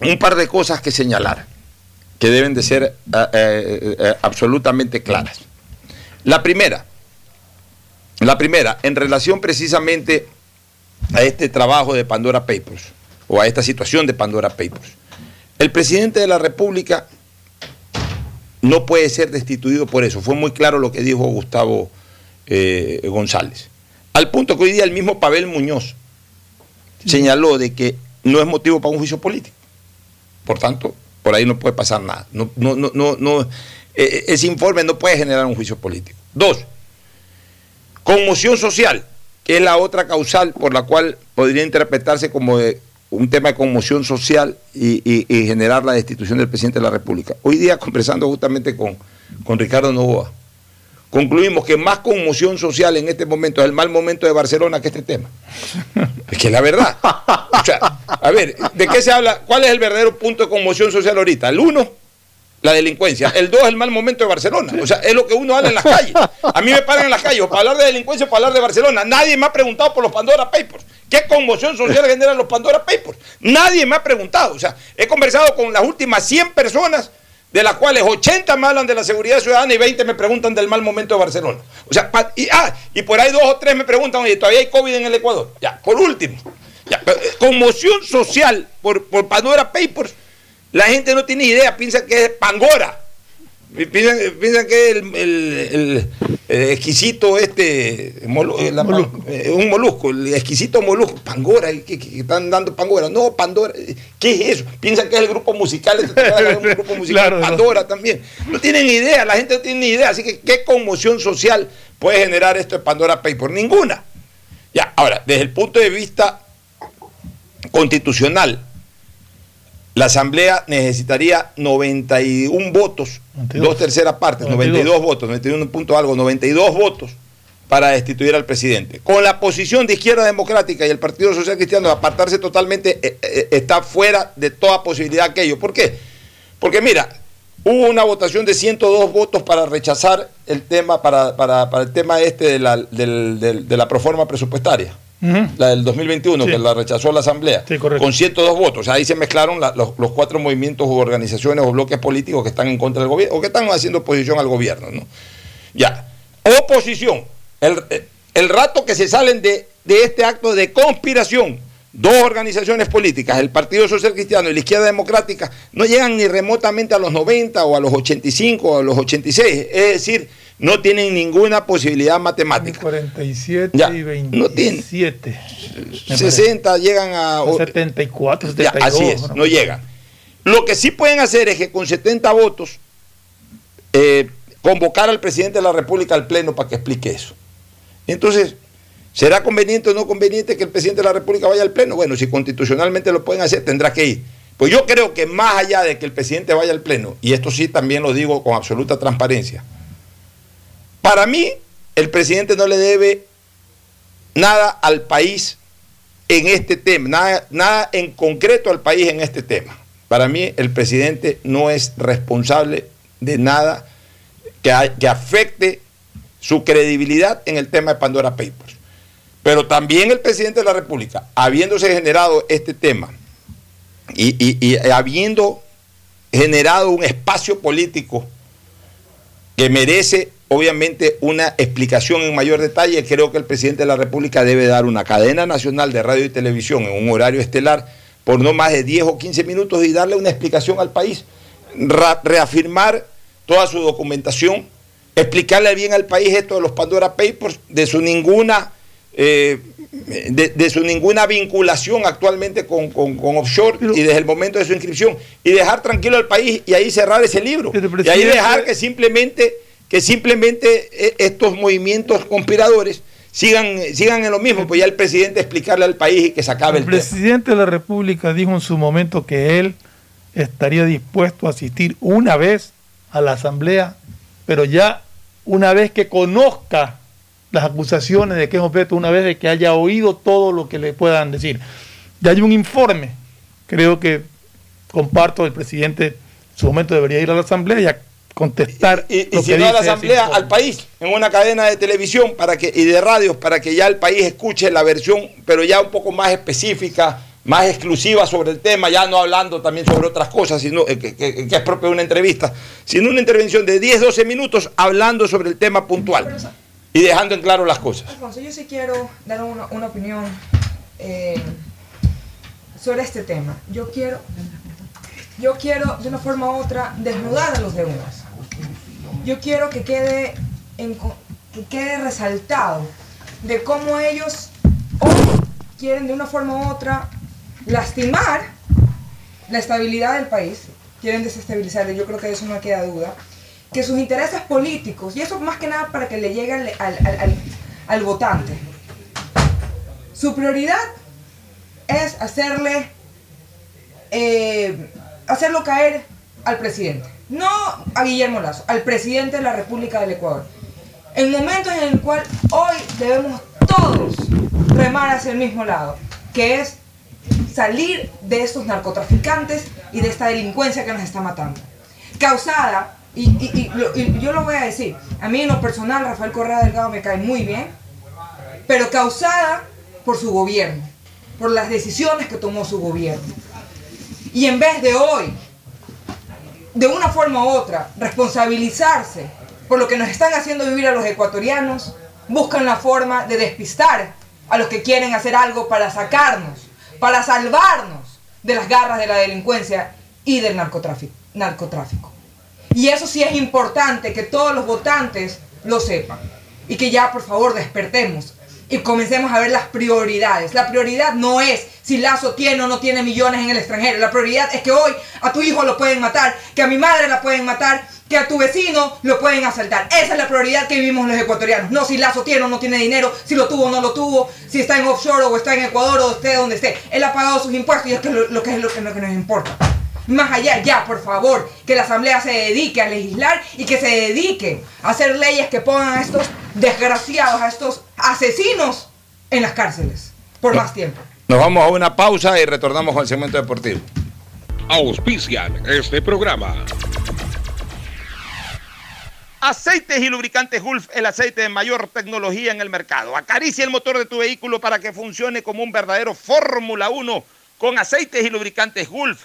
un par de cosas que señalar que deben de ser eh, eh, eh, absolutamente claras. La primera, la primera, en relación precisamente a este trabajo de Pandora Papers o a esta situación de Pandora Papers. El presidente de la República no puede ser destituido por eso. Fue muy claro lo que dijo Gustavo eh, González. Al punto que hoy día el mismo Pavel Muñoz señaló de que no es motivo para un juicio político. Por tanto, por ahí no puede pasar nada. No, no, no, no, no, eh, ese informe no puede generar un juicio político. Dos, conmoción social, que es la otra causal por la cual podría interpretarse como de un tema de conmoción social y, y- y generar la destitución del presidente de la República. Hoy día, conversando justamente con, con Ricardo Novoa, concluimos que más conmoción social en este momento es el mal momento de Barcelona que este tema. [laughs] Es que es la verdad. O sea, a ver, ¿de qué se habla? ¿Cuál es el verdadero punto de conmoción social ahorita? El uno, la delincuencia. El dos, el mal momento de Barcelona. O sea, es lo que uno habla en las calles. A mí me paran en las calles para hablar de delincuencia o para hablar de Barcelona. Nadie me ha preguntado por los Pandora Papers. ¿Qué conmoción social generan los Pandora Papers? Nadie me ha preguntado. O sea, he conversado con las últimas 100 personas, de las cuales 80 me hablan de la seguridad ciudadana y 20 me preguntan del mal momento de Barcelona. O sea, y, ah, y por ahí dos o tres me preguntan, oye, ¿todavía hay COVID en el Ecuador? Ya, por último. Ya, eh, conmoción social por, por Pandora Papers. La gente no tiene idea, piensa que es Pangora. Pi- Piensan, piensan que es el, el- el- el exquisito este, molu- eh, la- eh, un molusco, el exquisito molusco, Pangora, ¿y ¿qué, qué- qué están dando Pangora? No, Pandora, ¿qué es eso? Piensan que es el grupo musical, este, [laughs] un grupo musical, Claro, no. Pandora también. No tienen idea, la gente no tiene ni idea, así que ¿qué conmoción social puede generar esto de Pandora Paper? Ninguna. Ya, ahora, desde el punto de vista constitucional, la Asamblea necesitaría 91 votos, dos terceras partes, 92, votos, 91 punto algo, 92 votos para destituir al presidente. Con la posición de Izquierda Democrática y el Partido Social Cristiano de apartarse totalmente, eh, eh, está fuera de toda posibilidad aquello. ¿Por qué? Porque mira, hubo una votación de 102 votos para rechazar el tema, para, para- para el tema este de la, del- del- de la proforma presupuestaria la del 2021, que la rechazó la Asamblea, con 102 votos. Ahí se mezclaron la- los, los cuatro movimientos o organizaciones o bloques políticos que están en contra del gobierno o que están haciendo oposición al gobierno. ¿no? Ya. Oposición. El, el rato que se salen de, de este acto de conspiración, dos organizaciones políticas, el Partido Social Cristiano y la Izquierda Democrática, no llegan ni remotamente a los 90 o a los 85 o a los 86. Es decir, no tienen ninguna posibilidad matemática. 47 Ya, y no tiene. 27. 60 llegan a... O 74, Ya, 72. así es, no llegan. Lo que sí pueden hacer es que con 70 votos eh, convocar al presidente de la República al Pleno para que explique eso. Entonces, ¿será conveniente o no conveniente que el presidente de la República vaya al Pleno? Bueno, si constitucionalmente lo pueden hacer, tendrá que ir. Pues yo creo que más allá de que el presidente vaya al Pleno, y esto sí también lo digo con absoluta transparencia, para mí el presidente no le debe nada al país en este tema, nada, nada en concreto al país en este tema. Para mí el presidente no es responsable de nada que, afecte su credibilidad en el tema de Pandora Papers. Pero también el presidente de la República, habiéndose generado este tema y habiendo generado un espacio político que merece obviamente una explicación en mayor detalle, creo que el presidente de la República debe dar una cadena nacional de radio y televisión en un horario estelar por no más de 10 o 15 minutos y darle una explicación al país, reafirmar toda su documentación, explicarle bien al país esto de los Pandora Papers, de su ninguna, eh, de, de su ninguna vinculación actualmente con, con- con offshore y desde el momento de su inscripción, y dejar tranquilo al país y ahí cerrar ese libro. Y ahí dejar que simplemente, que simplemente eh, estos movimientos conspiradores sigan, sigan en lo mismo, pues ya el presidente explicarle al país y que se acabe El el tema. presidente de la República dijo en su momento que él estaría dispuesto a asistir una vez a la asamblea, pero ya una vez que conozca las acusaciones de que es objeto, una vez de que haya oído todo lo que le puedan decir. Ya hay un informe, creo que comparto, el presidente en su momento debería ir a la asamblea y contestar Y lo si que no a la asamblea, al país, en una cadena de televisión para que, y de radios para que ya el país escuche la versión, pero ya un poco más específica, más exclusiva sobre el tema, ya no hablando también sobre otras cosas, sino eh, que, que- que es propio de una entrevista, sino una intervención de 10, 12 minutos hablando sobre el tema puntual y dejando en claro las cosas. Alfonso, yo sí quiero dar una, una opinión eh, sobre este tema. Yo quiero, yo quiero de una forma u otra desnudar a los leones. Yo quiero que quede, que quede resaltado de cómo ellos hoy quieren de una forma u otra lastimar la estabilidad del país, quieren desestabilizarlo, yo creo que de eso no queda duda, que sus intereses políticos, y eso más que nada para que le llegue al votante, su prioridad es hacerle, eh, hacerlo caer al presidente, no a Guillermo Lazo, al presidente de la República del Ecuador. En momentos en el cual hoy debemos todos remar hacia el mismo lado, que es salir de estos narcotraficantes y de esta delincuencia que nos está matando. Causada, y, y- yo lo voy a decir, a mí en lo personal Rafael Correa Delgado me cae muy bien, pero causada por su gobierno, por las decisiones que tomó su gobierno. Y en vez de hoy, de una forma u otra, responsabilizarse por lo que nos están haciendo vivir a los ecuatorianos, buscan la forma de despistar a los que quieren hacer algo para sacarnos, para salvarnos de las garras de la delincuencia y del narcotráfico. Y eso sí es importante que todos los votantes lo sepan. Y que ya por favor despertemos y comencemos a ver las prioridades. La prioridad no es si Lazo tiene o no tiene millones en el extranjero. La prioridad es que hoy a tu hijo lo pueden matar, que a mi madre la pueden matar, que a tu vecino lo pueden asaltar. Esa es la prioridad que vivimos los ecuatorianos. No si Lazo tiene o no tiene dinero, si lo tuvo o no lo tuvo, si está en offshore o está en Ecuador o esté donde esté. Él ha pagado sus impuestos y es lo que es lo que, lo que nos importa. Más allá, ya, por favor, que la Asamblea se dedique a legislar y que se dedique a hacer leyes que pongan a estos desgraciados, a estos asesinos en las cárceles por más tiempo. Nos vamos a una pausa y retornamos con el segmento deportivo. Auspician este programa. Aceites y lubricantes Gulf, el aceite de mayor tecnología en el mercado. Acaricia el motor de tu vehículo para que funcione como un verdadero Fórmula 1 con aceites y lubricantes Gulf.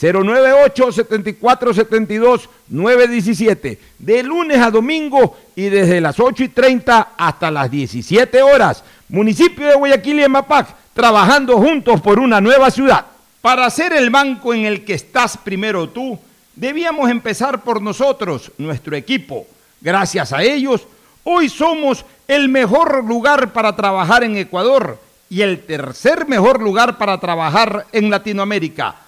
098 74 72 917 de lunes a domingo y desde las 8 y 30 hasta las 17 horas. Municipio de Guayaquil y Mapac trabajando juntos por una nueva ciudad. Para ser el banco en el que estás primero tú debíamos empezar por nosotros nuestro equipo. Gracias a ellos hoy somos el mejor lugar para trabajar en Ecuador y el tercer mejor lugar para trabajar en Latinoamérica.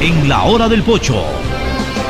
En la hora del pocho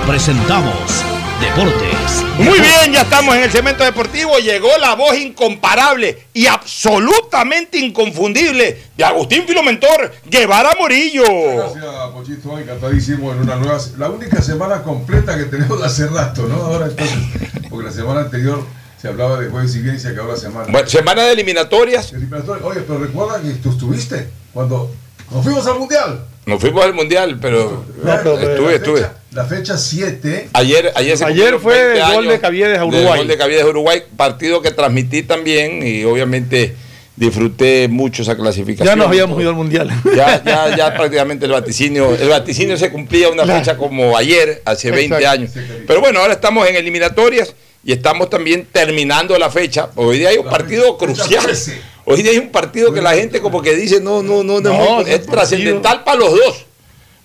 presentamos Deportes. Muy bien, ya estamos en el segmento deportivo. Llegó la voz incomparable y absolutamente inconfundible de Agustín Filomentor Guevara Morillo. Gracias, Pochito. Encantadísimo en una nueva. La única semana completa que tenemos hace rato, ¿no? Ahora entonces, [laughs] porque la semana anterior se hablaba de jueves y bien y se acabó la semana. Bueno, semana de eliminatorias. Eliminatorias. Oye, pero recuerda que tú estuviste cuando nos fuimos al mundial. Nos fuimos al mundial, pero, No, pero estuve, la estuve. fecha- La fecha 7. Ayer, ayer, se Ayer fue 20 el gol de Caviedes a Uruguay. gol de Caviedes a Uruguay, partido que transmití también y obviamente disfruté mucho esa clasificación. Ya nos habíamos ido al mundial. Ya, ya, ya [laughs] prácticamente el vaticinio, el vaticinio se cumplía una Claro. fecha como ayer, hace 20 Exacto. años. Pero bueno, ahora estamos en eliminatorias y estamos también terminando la fecha. Hoy día hay un partido crucial. Hoy día hay un partido que la gente como que dice, no, no, no, no, No, es, es trascendental para los dos.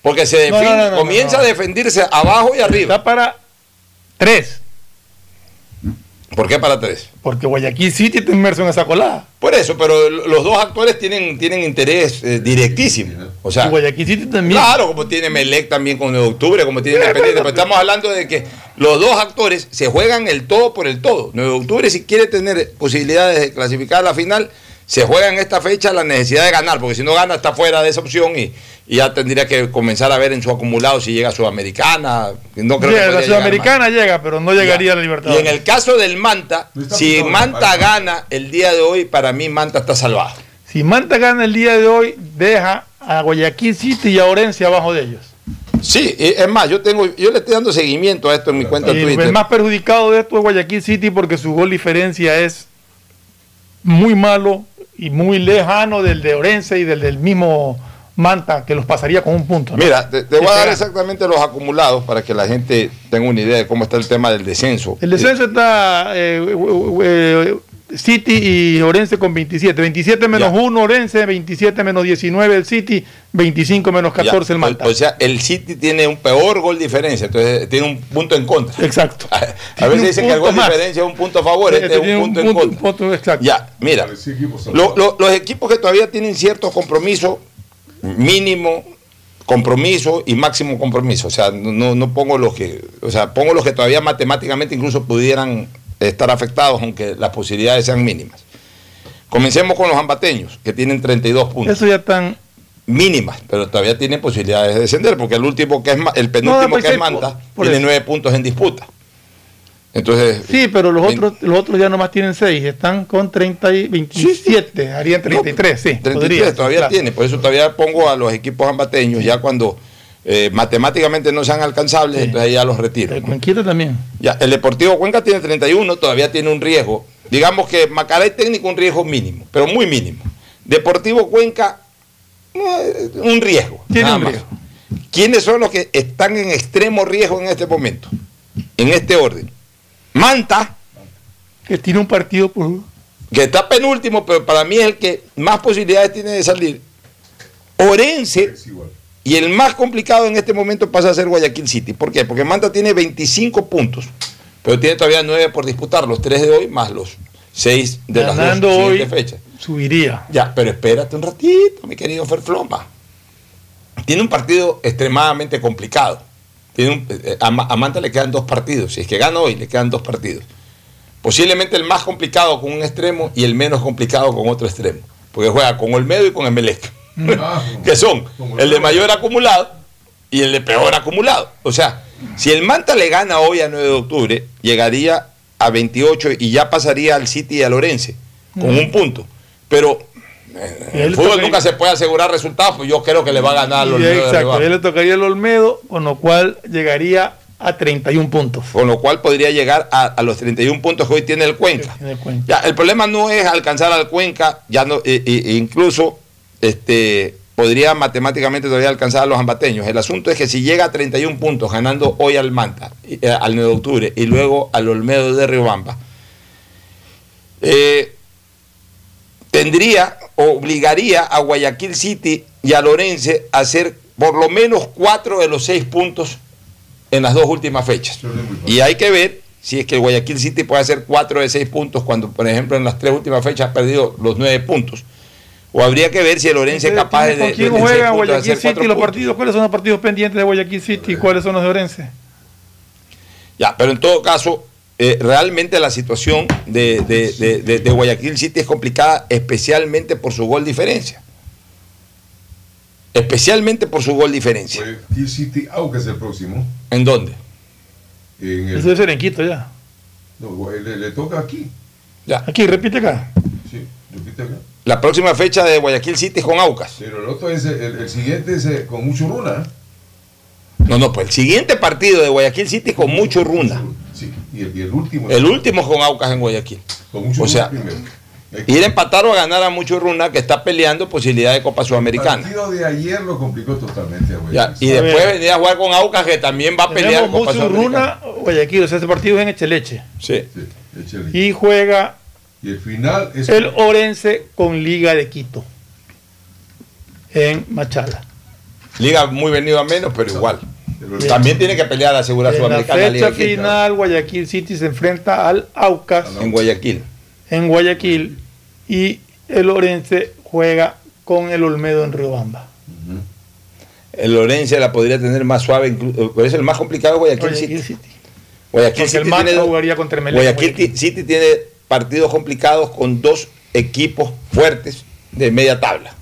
Porque se define, comienza a defenderse abajo y arriba. Está para tres. ¿Por qué para tres? Porque Guayaquil City está inmerso en esa colada. Por eso, pero los dos actores tienen, tienen interés eh, directísimo. O sea, Y Guayaquil City también. Claro, como tiene Melec también con 9 de octubre, como tiene Independiente. Pero estamos hablando de que los dos actores se juegan el todo por el todo. 9 de octubre, si quiere tener posibilidades de clasificar a la final, se juega en esta fecha la necesidad de ganar, porque si no gana está fuera de esa opción y, y ya tendría que comenzar a ver en su acumulado si llega a Sudamericana. No creo que Llega, la podría llegar Sudamericana llega, pero no llegaría a la libertad. y en el caso del Manta, si Manta gana el día de hoy, para mí Manta está salvado. Si Manta gana el día de hoy, deja a Guayaquil City y a Orense abajo de ellos. Sí, y es más, yo tengo, yo le estoy dando seguimiento a esto en mi cuenta Y Twitter. el más perjudicado de esto es Guayaquil City porque su gol diferencia es muy malo y muy lejano del de Orense y del del mismo Manta, que los pasaría con un punto. ¿no? Mira, te, te voy a dar exactamente los acumulados para que la gente tenga una idea de cómo está el tema del descenso. El descenso está eh, eh, eh, City y Orense con 27. 27 menos 1 Orense, 27 menos 19 el City, 25 menos 14 Ya, el Manta. O, o sea, el City tiene un peor gol diferencia, entonces tiene un punto en contra. Exacto. A un veces dicen que el punto gol más. diferencia es un punto a favor, este es Tiene un punto en contra. punto exacto. Ya, mira, lo- lo- los equipos que todavía tienen ciertos compromisos, mínimo compromiso y máximo compromiso. O sea, no, no- no pongo los que, o sea, pongo los que todavía matemáticamente incluso pudieran estar afectados, aunque las posibilidades sean mínimas. Comencemos con los ambateños, que tienen 32 puntos. Eso ya están. Mínimas, pero todavía tienen posibilidades de descender, porque el último que es el penúltimo que es sí, por- Manta por tiene nueve puntos en disputa. Entonces, Sí, pero los otros, los otros ya nomás tienen 6, están con 30 y 27, harían 33, sí. 33 podría, todavía claro. tiene, por eso todavía pongo a los equipos ambateños, ya cuando eh, matemáticamente no sean alcanzables, entonces ahí ya los retiro. El Cuenquita también. Ya, el Deportivo Cuenca tiene 31, todavía tiene un riesgo. Digamos que Macaray técnico un riesgo mínimo, pero muy mínimo. Deportivo Cuenca, eh, un riesgo. Tiene nada un más. riesgo. ¿Quiénes son los que están en extremo riesgo en este momento? En este orden. Manta, Que tiene un partido por. que está penúltimo, pero para mí es el que más posibilidades tiene de salir. Orense, y el más complicado en este momento pasa a ser Guayaquil City. ¿Por qué? Porque Manta tiene 25 puntos, pero tiene todavía 9 por disputar, los 3 de hoy más los 6 de las Ganando dos hoy, siguientes fechas. Subiría. Ya, pero espérate un ratito, mi querido Ferfloma. Tiene un partido extremadamente complicado. Tiene un- eh, a Manta le quedan dos partidos. Si es que gana hoy, le quedan dos partidos. Posiblemente el más complicado con un extremo y el menos complicado con otro extremo. Porque juega con Olmedo y con Emelec. [laughs] que son el de mayor acumulado y el de peor acumulado. O sea, si el Manta le gana hoy a 9 de octubre, llegaría a 28 y ya pasaría al City y al Orense con un punto. Pero el fútbol nunca se puede asegurar resultados, pues yo creo que le va a ganar a los Y, Olmedo exacto, él le tocaría el Olmedo, con lo cual llegaría a 31 puntos. Con lo cual podría llegar a, a los 31 puntos que hoy tiene el Cuenca. en el Cuenca. Ya, el problema no es alcanzar al Cuenca, ya no, e- e- incluso este, podría matemáticamente todavía alcanzar a los ambateños. El asunto es que si llega a 31 puntos, ganando hoy al Manta, eh, al 9 de octubre, y luego al Olmedo de Riobamba, eh, tendría, obligaría a Guayaquil City y a Lorense a hacer por lo menos cuatro de los seis puntos en las dos últimas fechas. Y hay que ver si es que el Guayaquil City puede hacer cuatro de seis puntos cuando, por ejemplo, en las tres últimas fechas ha perdido los nueve puntos. O habría que ver si el Lorense es capaz de, ¿Con de, quién de seis juega de Guayaquil City los puntos. partidos? ¿Cuáles son los partidos pendientes de Guayaquil City y cuáles son los de Orense? Ya, pero en todo caso, eh, realmente la situación de, de- de- de- de Guayaquil City es complicada, especialmente por su gol diferencia. Especialmente por su gol diferencia. Guayaquil City, aunque es el próximo. ¿En dónde? En el, Eso debe ser en Quito ya. no, le toca aquí. Ya. Aquí, repite acá. Sí, repite acá. La próxima fecha de Guayaquil City es con Aucas. Pero el otro es el, el siguiente es eh, con mucho runa. No, no, pues el siguiente partido de Guayaquil City es con mucho runa. Sí, y el, y el último. El último con Aucas en Guayaquil. Con mucho O sea, primero. ir a empatar o a ganar a mucho runa que está peleando posibilidad de Copa El Sudamericana. partido de ayer lo complicó totalmente a Guayaquil. Ya, y después venir a jugar con Aucas que también va a pelear Tenemos Copa Sudamericana. Runa, Guayaquil, o sea, ese partido es en Echeleche. Sí. Y juega Y el final es. el Orense con Liga de Quito en Machala. Liga muy venido a menos, pero igual. También tiene que pelear a asegurar En la Sudamericana Liga fecha de Quito. final, Guayaquil City se enfrenta al Aucas en Guayaquil. en Guayaquil y el Orense juega con el Olmedo en Riobamba. El Lorense la podría tener más suave, pero es el más complicado Guayaquil, Guayaquil City. Guayaquil Porque el City tiene, jugaría contra Guayaquil. City tiene partidos complicados con dos equipos fuertes de media tabla.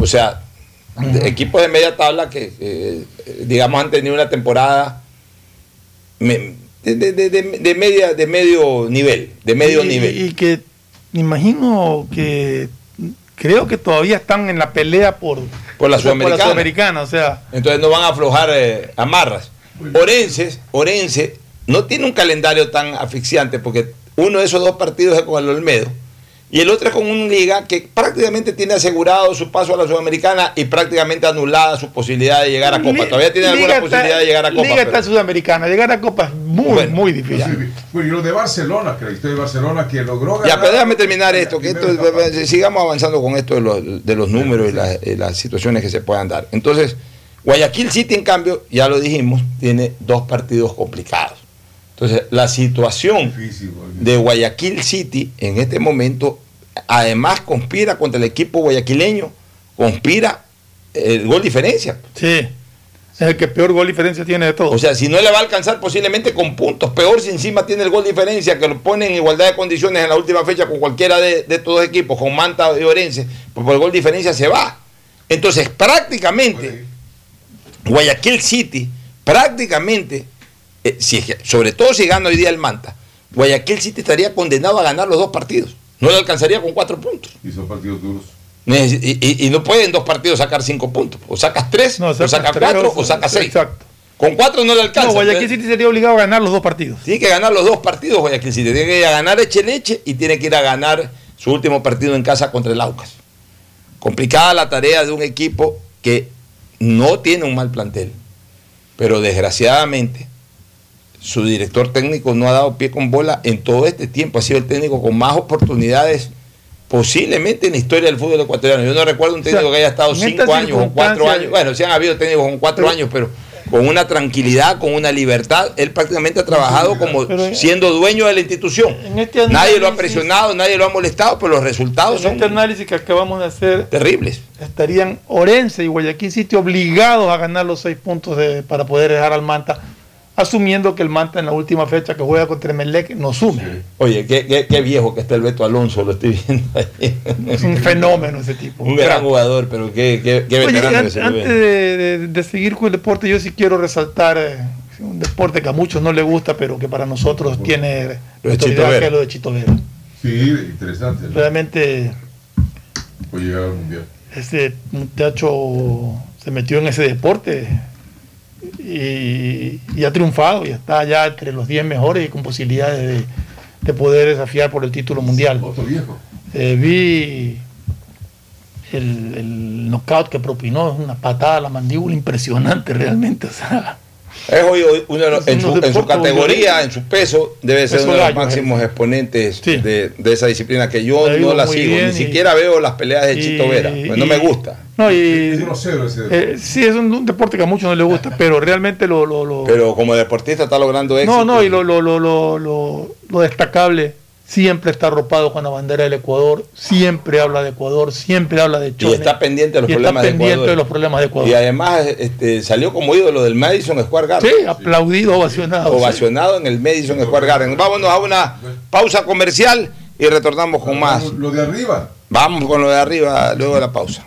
O sea, de- equipos de media tabla que, eh, digamos, han tenido una temporada de, media, de medio nivel, de medio y, nivel. y que me imagino que creo que todavía están en la pelea por, Por la o sea, Sudamericana. Sudamericana, o sea, Entonces no van a aflojar eh, amarras. Orense, Orense no tiene un calendario tan asfixiante porque uno de esos dos partidos es con el Olmedo y el otro es con un liga que prácticamente tiene asegurado su paso a la Sudamericana y prácticamente anulada su posibilidad de llegar a Copa. Todavía tiene alguna está- posibilidad de llegar a Copa. Liga pero- está sudamericana, llegar a Copa es muy, Bueno, muy difícil. Bueno, y lo de Barcelona, que la historia de Barcelona que logró Ya, ganar. pero déjame terminar esto, que esto, etapa. sigamos avanzando con esto de los, de los números y las, y las situaciones que se puedan dar. Entonces, Guayaquil City, en cambio, ya lo dijimos, tiene dos partidos complicados. Entonces, la situación de Guayaquil City en este momento, además conspira contra el equipo guayaquileño, conspira el gol diferencia. Sí, es el que peor gol diferencia tiene de todos. O sea, si no le va a alcanzar posiblemente con puntos, peor si encima tiene el gol diferencia, que lo pone en igualdad de condiciones en la última fecha con cualquiera de, de estos dos equipos, con Manta y Orense, pues por el gol diferencia se va. Entonces, prácticamente, Guayaquil City prácticamente eh, si sobre todo si gana hoy día el Manta, Guayaquil City estaría condenado a ganar los dos partidos. No le alcanzaría con cuatro puntos. Y son partidos duros. Y, y- y no pueden dos partidos sacar cinco puntos. O sacas tres, o sacas sacas tres, cuatro, o- o sacas seis. exacto. Con cuatro no le alcanza. No, Guayaquil City sería obligado a ganar los dos partidos. Tiene que ganar los dos partidos Guayaquil City. Tiene que ir a ganar Echeleche y tiene que ir a ganar su último partido en casa contra el Aucas. Complicada la tarea de un equipo que no tiene un mal plantel. Pero desgraciadamente su director técnico no ha dado pie con bola en todo este tiempo. Ha sido el técnico con más oportunidades posiblemente en la historia del fútbol ecuatoriano. Yo no recuerdo un técnico O sea, que haya estado cinco años o cuatro años. Bueno, sí han habido técnicos con cuatro Pero- años, pero con una tranquilidad, con una libertad. Él prácticamente ha trabajado como Pero- siendo dueño de la institución. En este Nadie lo ha presionado, nadie lo ha molestado, pero los resultados En son este análisis que acabamos de hacer, terribles. estarían Orense y Guayaquil City obligados a ganar los seis puntos de- para poder dejar al Manta, asumiendo que el Manta en la última fecha que juega contra Emelec no sume. Oye, qué, qué- qué viejo que está el Beto Alonso, lo estoy viendo ahí. Es un fenómeno ese tipo. Un gran jugador, pero qué, qué, qué Oye, veterano an- que se le antes de, de- de seguir con el deporte, yo sí quiero resaltar eh, un deporte que a muchos no les gusta, pero que para nosotros tiene Lo de Chito Vera. lo de Chito Vera. Sí, interesante. ¿no? Realmente Puede llegar al mundial. este muchacho se metió en ese deporte y, y ha triunfado y está ya entre los 10 mejores y con posibilidades de, de poder desafiar por el título mundial. Viejo. Eh, vi el, el knockout que propinó, una patada a la mandíbula impresionante realmente. O sea, Es hoy hoy uno de los- en, su, en su categoría, violentos. en su peso, debe ser uno de los máximos eh. exponentes de, de esa disciplina que yo no la sigo, ni y- siquiera veo las peleas de Chito y- Vera, pues no me gusta. no, y, Es grosero ese deporte. eh, sí, es un, un deporte que a muchos no les gusta, pero realmente lo... lo, lo- Pero como deportista está logrando éxito. no, no, y lo, lo, lo, lo- lo destacable, siempre está arropado con la bandera del Ecuador, siempre habla de Ecuador, siempre habla de y Chile. está pendiente de los y está problemas de pendiente Ecuador. de los problemas de Ecuador. Y además este, salió como ídolo del Madison Square Garden. Sí, aplaudido, ovacionado. Ovacionado en el Madison Square Garden. Vámonos a una pausa comercial y retornamos con más. Lo de arriba. Vamos con lo de arriba luego de la pausa.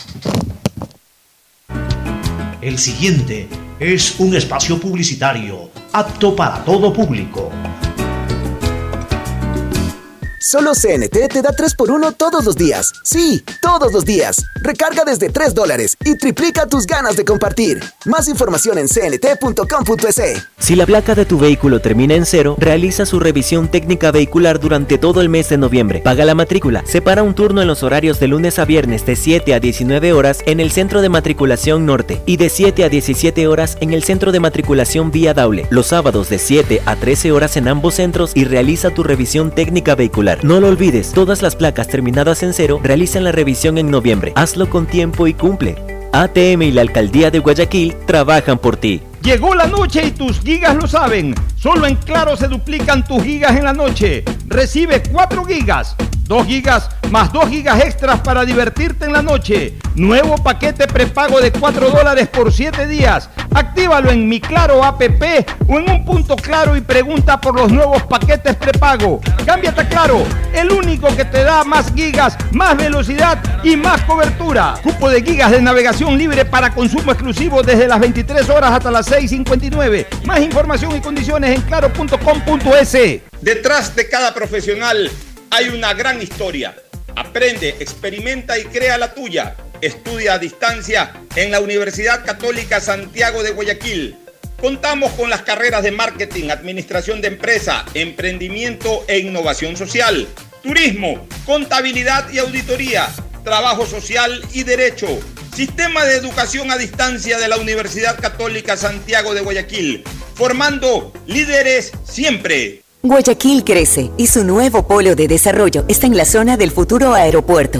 El siguiente es un espacio publicitario apto para todo público. Solo CNT te da 3x1 todos los días. Sí, todos los días. Recarga desde 3 dólares y triplica tus ganas de compartir. Más información en cnt.com.es. Si la placa de tu vehículo termina en cero, realiza su revisión técnica vehicular durante todo el mes de noviembre. Paga la matrícula. Separa un turno en los horarios de lunes a viernes de 7 a 19 horas en el centro de matriculación norte y de 7 a 17 horas en el centro de matriculación vía Daule. Los sábados de 7 a 13 horas en ambos centros y realiza tu revisión técnica vehicular. No lo olvides, todas las placas terminadas en cero realizan la revisión en noviembre. Hazlo con tiempo y cumple. ATM y la Alcaldía de Guayaquil trabajan por ti. Llegó la noche y tus gigas lo saben. Solo en Claro se duplican tus gigas en la noche. Recibe 4 gigas, 2 gigas más 2 gigas extras para divertirte en la noche. Nuevo paquete prepago de 4 dólares por 7 días. Actívalo en mi Claro app o en un punto claro y pregunta por los nuevos paquetes prepago. Cámbiate a Claro, el único que te da más gigas, más velocidad y más cobertura. Cupo de gigas de navegación libre para consumo exclusivo desde las 23 horas hasta las 6.59. Más información y condiciones en claro.com.es. Detrás de cada profesional hay una gran historia. Aprende, experimenta y crea la tuya. Estudia a distancia en la Universidad Católica Santiago de Guayaquil. Contamos con las carreras de marketing, administración de empresa, emprendimiento e innovación social, turismo, contabilidad y auditoría, trabajo social y derecho. Sistema de educación a distancia de la Universidad Católica Santiago de Guayaquil, formando líderes siempre. Guayaquil crece y su nuevo polo de desarrollo está en la zona del futuro aeropuerto.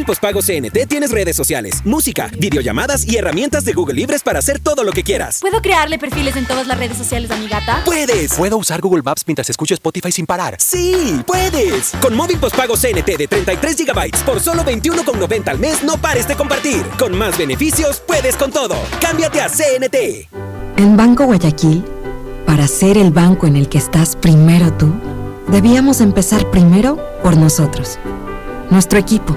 Móvil postpago CNT tienes redes sociales, música, videollamadas y herramientas de Google Libres para hacer todo lo que quieras. ¿Puedo crearle perfiles en todas las redes sociales a mi gata? ¡Puedes! ¿Puedo usar Google Maps mientras escucho Spotify sin parar? ¡Sí! ¡Puedes! Con móvil postpago CNT de 33 GB por solo 21,90 al mes, no pares de compartir. Con más beneficios, puedes con todo. Cámbiate a CNT. En Banco Guayaquil, para ser el banco en el que estás primero tú, debíamos empezar primero por nosotros. Nuestro equipo,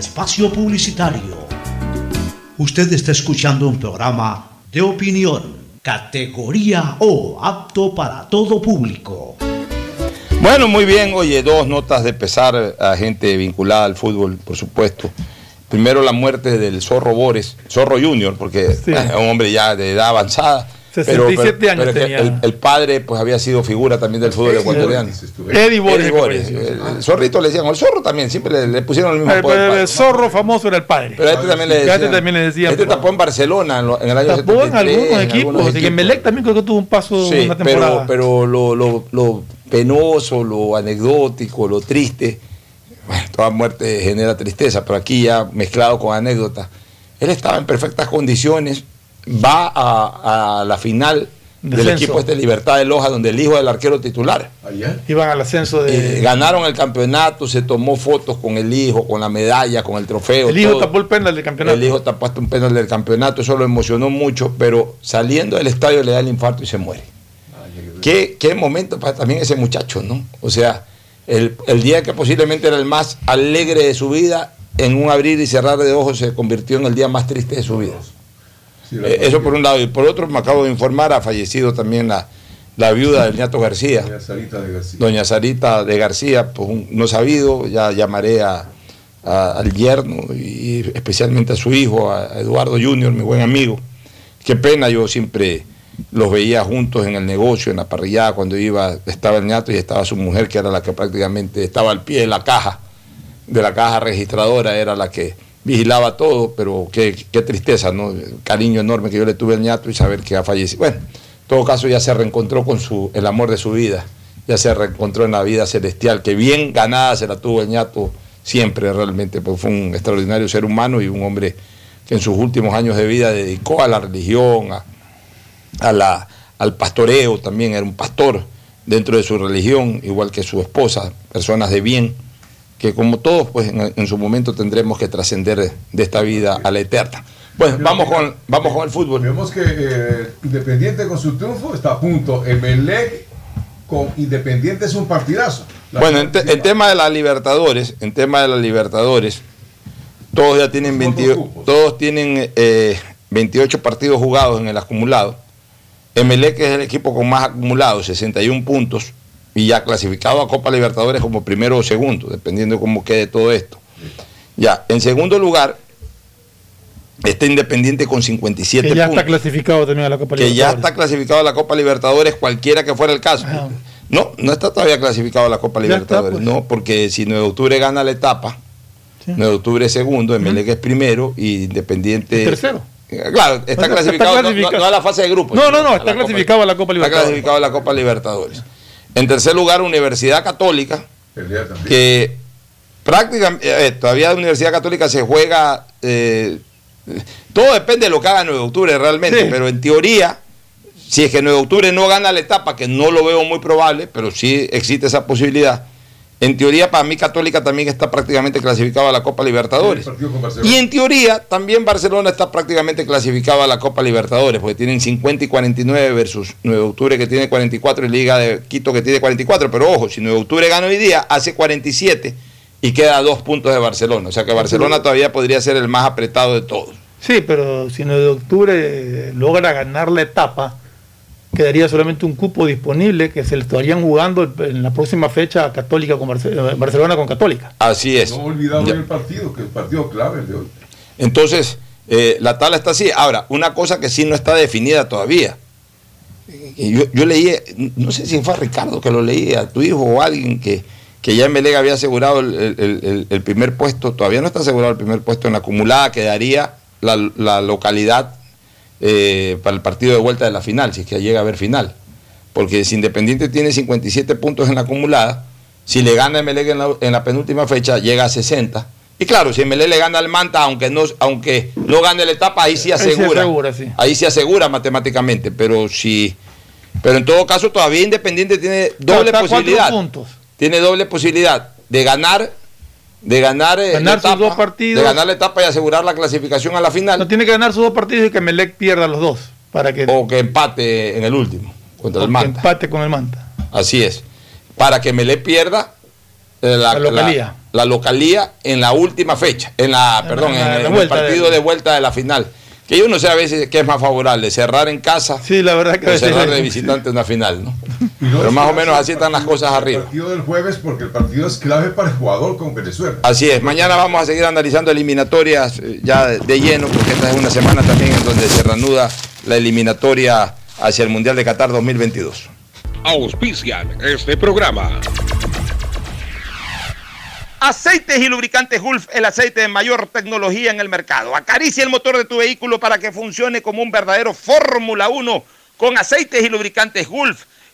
Espacio publicitario. Usted está escuchando un programa de opinión, categoría O, apto para todo público. Bueno, muy bien. Oye, dos notas de pesar a gente vinculada al fútbol, por supuesto. Primero la muerte del Zorro Bores, Zorro Junior, porque [laughs] es un hombre ya de edad avanzada. 67 años es que tenía. El, el padre pues había sido figura también del fútbol ecuatoriano. Eddie Bores, Eddie Bores. El, el zorrito le decían, o el zorro también, siempre le, le pusieron el mismo al el zorro famoso era el padre. Pero a este también le A este decían. también le decían. Este tapó en Barcelona en, lo- en el año Tapó en 73, algunos en equipos. algunos y en Melec también creo que tuvo un paso Sí, una pero, temporada. pero lo, lo- lo penoso, lo anecdótico, lo triste, bueno, toda muerte genera tristeza, pero aquí ya mezclado con anécdotas. Él estaba en perfectas condiciones, va a, a la final del equipo este Libertad de Loja, donde el hijo del arquero titular. Iban al ascenso de. Eh, ganaron el campeonato, se tomó fotos con el hijo, con la medalla, con el trofeo. el hijo todo. tapó el penal del campeonato. El hijo tapó hasta un penal del campeonato, eso lo emocionó mucho, pero saliendo del estadio le da el infarto y se muere. ¿Qué, qué momento para también ese muchacho, ¿no? O sea, el, el día que posiblemente era el más alegre de su vida, en un abrir y cerrar de ojos se convirtió en el día más triste de su vida. Eh, eso por un lado. Y por otro, me acabo de informar, ha fallecido también la, la viuda del Ñato García. Doña Sarita de García. Doña Sarita de García, pues un- no sabido, ya llamaré a, a- al yerno y especialmente a su hijo, a, a Eduardo Junior, mi buen amigo. Qué pena, yo siempre los veía juntos en el negocio, en la parrillada, cuando iba, estaba el ñato y estaba su mujer, que era la que prácticamente estaba al pie de la caja, de la caja registradora, era la que vigilaba todo, pero qué, qué tristeza, ¿no? El cariño enorme que yo le tuve al ñato y saber que ha fallecido. Bueno, en todo caso ya se reencontró con su, el amor de su vida, ya se reencontró en la vida celestial, que bien ganada se la tuvo el ñato siempre realmente, porque fue un extraordinario ser humano y un hombre que en sus últimos años de vida dedicó a la religión, a, a la, al pastoreo también, era un pastor dentro de su religión, igual que su esposa, personas de bien, que como todos, pues en, en su momento tendremos que trascender de esta vida a la eterna. Bueno, vamos con, vamos con el fútbol. Vemos que eh, Independiente con su triunfo está a punto. Emelec con Independiente es un partidazo. La- Bueno, en, te- en tema de la Libertadores, en tema de la Libertadores, todos ya tienen 28, todos tienen eh, 28 partidos jugados en el acumulado. Emelec es el equipo con más acumulados, 61 puntos, y ya clasificado a Copa Libertadores como primero o segundo, dependiendo de cómo quede todo esto. Ya, en segundo lugar, está Independiente con 57 que ya puntos está clasificado también a la Copa que ya Libertadores. está clasificado a la Copa Libertadores, cualquiera que fuera el caso. No, no está todavía clasificado a la Copa Libertadores, está, pues. no, porque si 9 de octubre gana la etapa, 9 de octubre es segundo, Emelec es primero y Independiente tercero. Claro, está, Está clasificado, no- clasificado. No, no a la fase de grupos. No, no, no, está Copa- clasificado a la Copa Está Libertadores. clasificado a la Copa Libertadores. En tercer lugar, Universidad Católica, que prácticamente, eh, todavía la Universidad Católica se juega, eh, todo depende de lo que haga 9 de octubre realmente, Sí. pero en teoría, si es que 9 de octubre no gana la etapa, que no lo veo muy probable, pero sí existe esa posibilidad, en teoría para mí Católica también está prácticamente clasificado a la Copa Libertadores. Y en teoría también Barcelona está prácticamente clasificado a la Copa Libertadores, porque tienen 50 y 49 versus 9 de octubre que tiene 44 y Liga de Quito que tiene 44. Pero ojo, si 9 de octubre gana hoy día, hace 47 y queda a dos puntos de Barcelona. O sea que Barcelona todavía podría ser el más apretado de todos. Sí, pero si 9 de octubre logra ganar la etapa, quedaría solamente un cupo disponible que se le estarían jugando en la próxima fecha Católica con Barce- eh, Barcelona con Católica. Así es. No olvidado Ya. el partido, que el partido clave el de hoy. Entonces, eh, la tabla está así. Ahora, una cosa que sí no está definida todavía. Yo, yo leí, no sé si fue a Ricardo que lo leía, a tu hijo o alguien que, que ya en Belega había asegurado el, el- el- el primer puesto, todavía no está asegurado el primer puesto en la acumulada, quedaría la, la localidad eh, para el partido de vuelta de la final, si es que llega a haber final. Porque si Independiente tiene 57 puntos en la acumulada, si le gana Emelec en la, en la penúltima fecha, llega a 60. Y claro, si Emelec le gana al Manta, aunque no, aunque no gane la etapa, ahí sí Ahí se asegura. asegura, sí. Ahí se asegura matemáticamente, pero si. Pero en todo caso, todavía Independiente tiene doble a posibilidad. Tiene doble posibilidad de ganar, de ganar, eh, Ganar la sus etapa, dos partidos. de ganar la etapa y asegurar la clasificación a la final. No tiene que ganar sus dos partidos y que Melec pierda los dos para que, o que empate en el último contra o el que Manta. empate con el Manta. Así es. Para que Melé pierda eh, la, La localía. la- la localía en la última fecha, en la, perdón, en, el partido de- de vuelta de la final. Que yo no sé a veces qué es más favorable, cerrar en casa Sí, la verdad que o cerrar de visitante una final, ¿no? Pero más o menos así están las cosas El arriba. partido del jueves, porque el partido es clave para el jugador con Venezuela. Así es, mañana vamos a seguir analizando eliminatorias eh, ya de, de lleno, porque esta es una semana también en donde se reanuda la eliminatoria hacia el Mundial de Qatar 2022. Auspician este programa. Aceites y lubricantes Gulf, el aceite de mayor tecnología en el mercado. Acaricia el motor de tu vehículo para que funcione como un verdadero Fórmula 1 con aceites y lubricantes Gulf.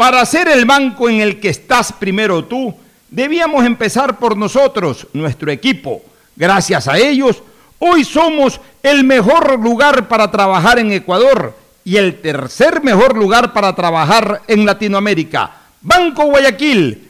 Para ser el banco en el que estás primero tú, debíamos empezar por nosotros, nuestro equipo. Gracias a ellos, hoy somos el mejor lugar para trabajar en Ecuador y el tercer mejor lugar para trabajar en Latinoamérica. Banco Guayaquil,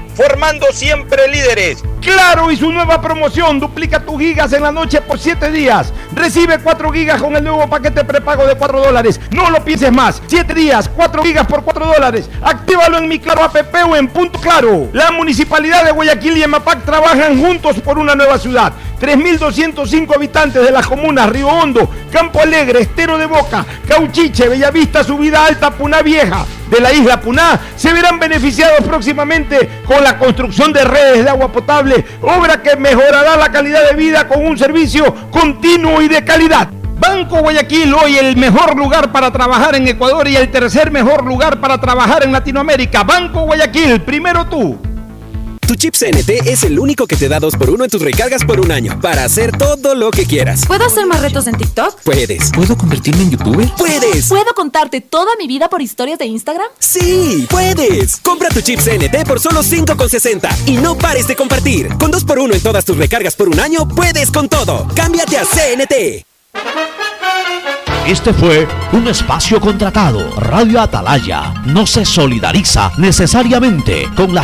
formando siempre líderes. Claro y su nueva promoción, duplica tus gigas en la noche por 7 días. Recibe 4 gigas con el nuevo paquete prepago de 4 dólares. No lo pienses más. 7 días, 4 gigas por 4 dólares. Actívalo en mi Claro app o en Punto Claro. La Municipalidad de Guayaquil y EMAPAC trabajan juntos por una nueva ciudad. 3.205 habitantes de las comunas Río Hondo, Campo Alegre, Estero de Boca, Cauchiche, Bellavista, Subida Alta, Puna Vieja de la isla Puná se verán beneficiados próximamente con la construcción de redes de agua potable, obra que mejorará la calidad de vida con un servicio continuo y de calidad. Banco Guayaquil, hoy el mejor lugar para trabajar en Ecuador y el tercer mejor lugar para trabajar en Latinoamérica. Banco Guayaquil, primero tú. Tu chip CNT es el único que te da 2x1 en tus recargas por un año para hacer todo lo que quieras. ¿Puedo hacer más retos en TikTok? Puedes. ¿Puedo convertirme en youtuber? Puedes. ¿Puedo contarte toda mi vida por historias de Instagram? Sí, puedes. Compra tu chip CNT por solo 5,60 y no pares de compartir. Con 2x1 en todas tus recargas por un año, puedes con todo. Cámbiate a CNT. Este fue un espacio contratado. Radio Atalaya no se solidariza necesariamente con las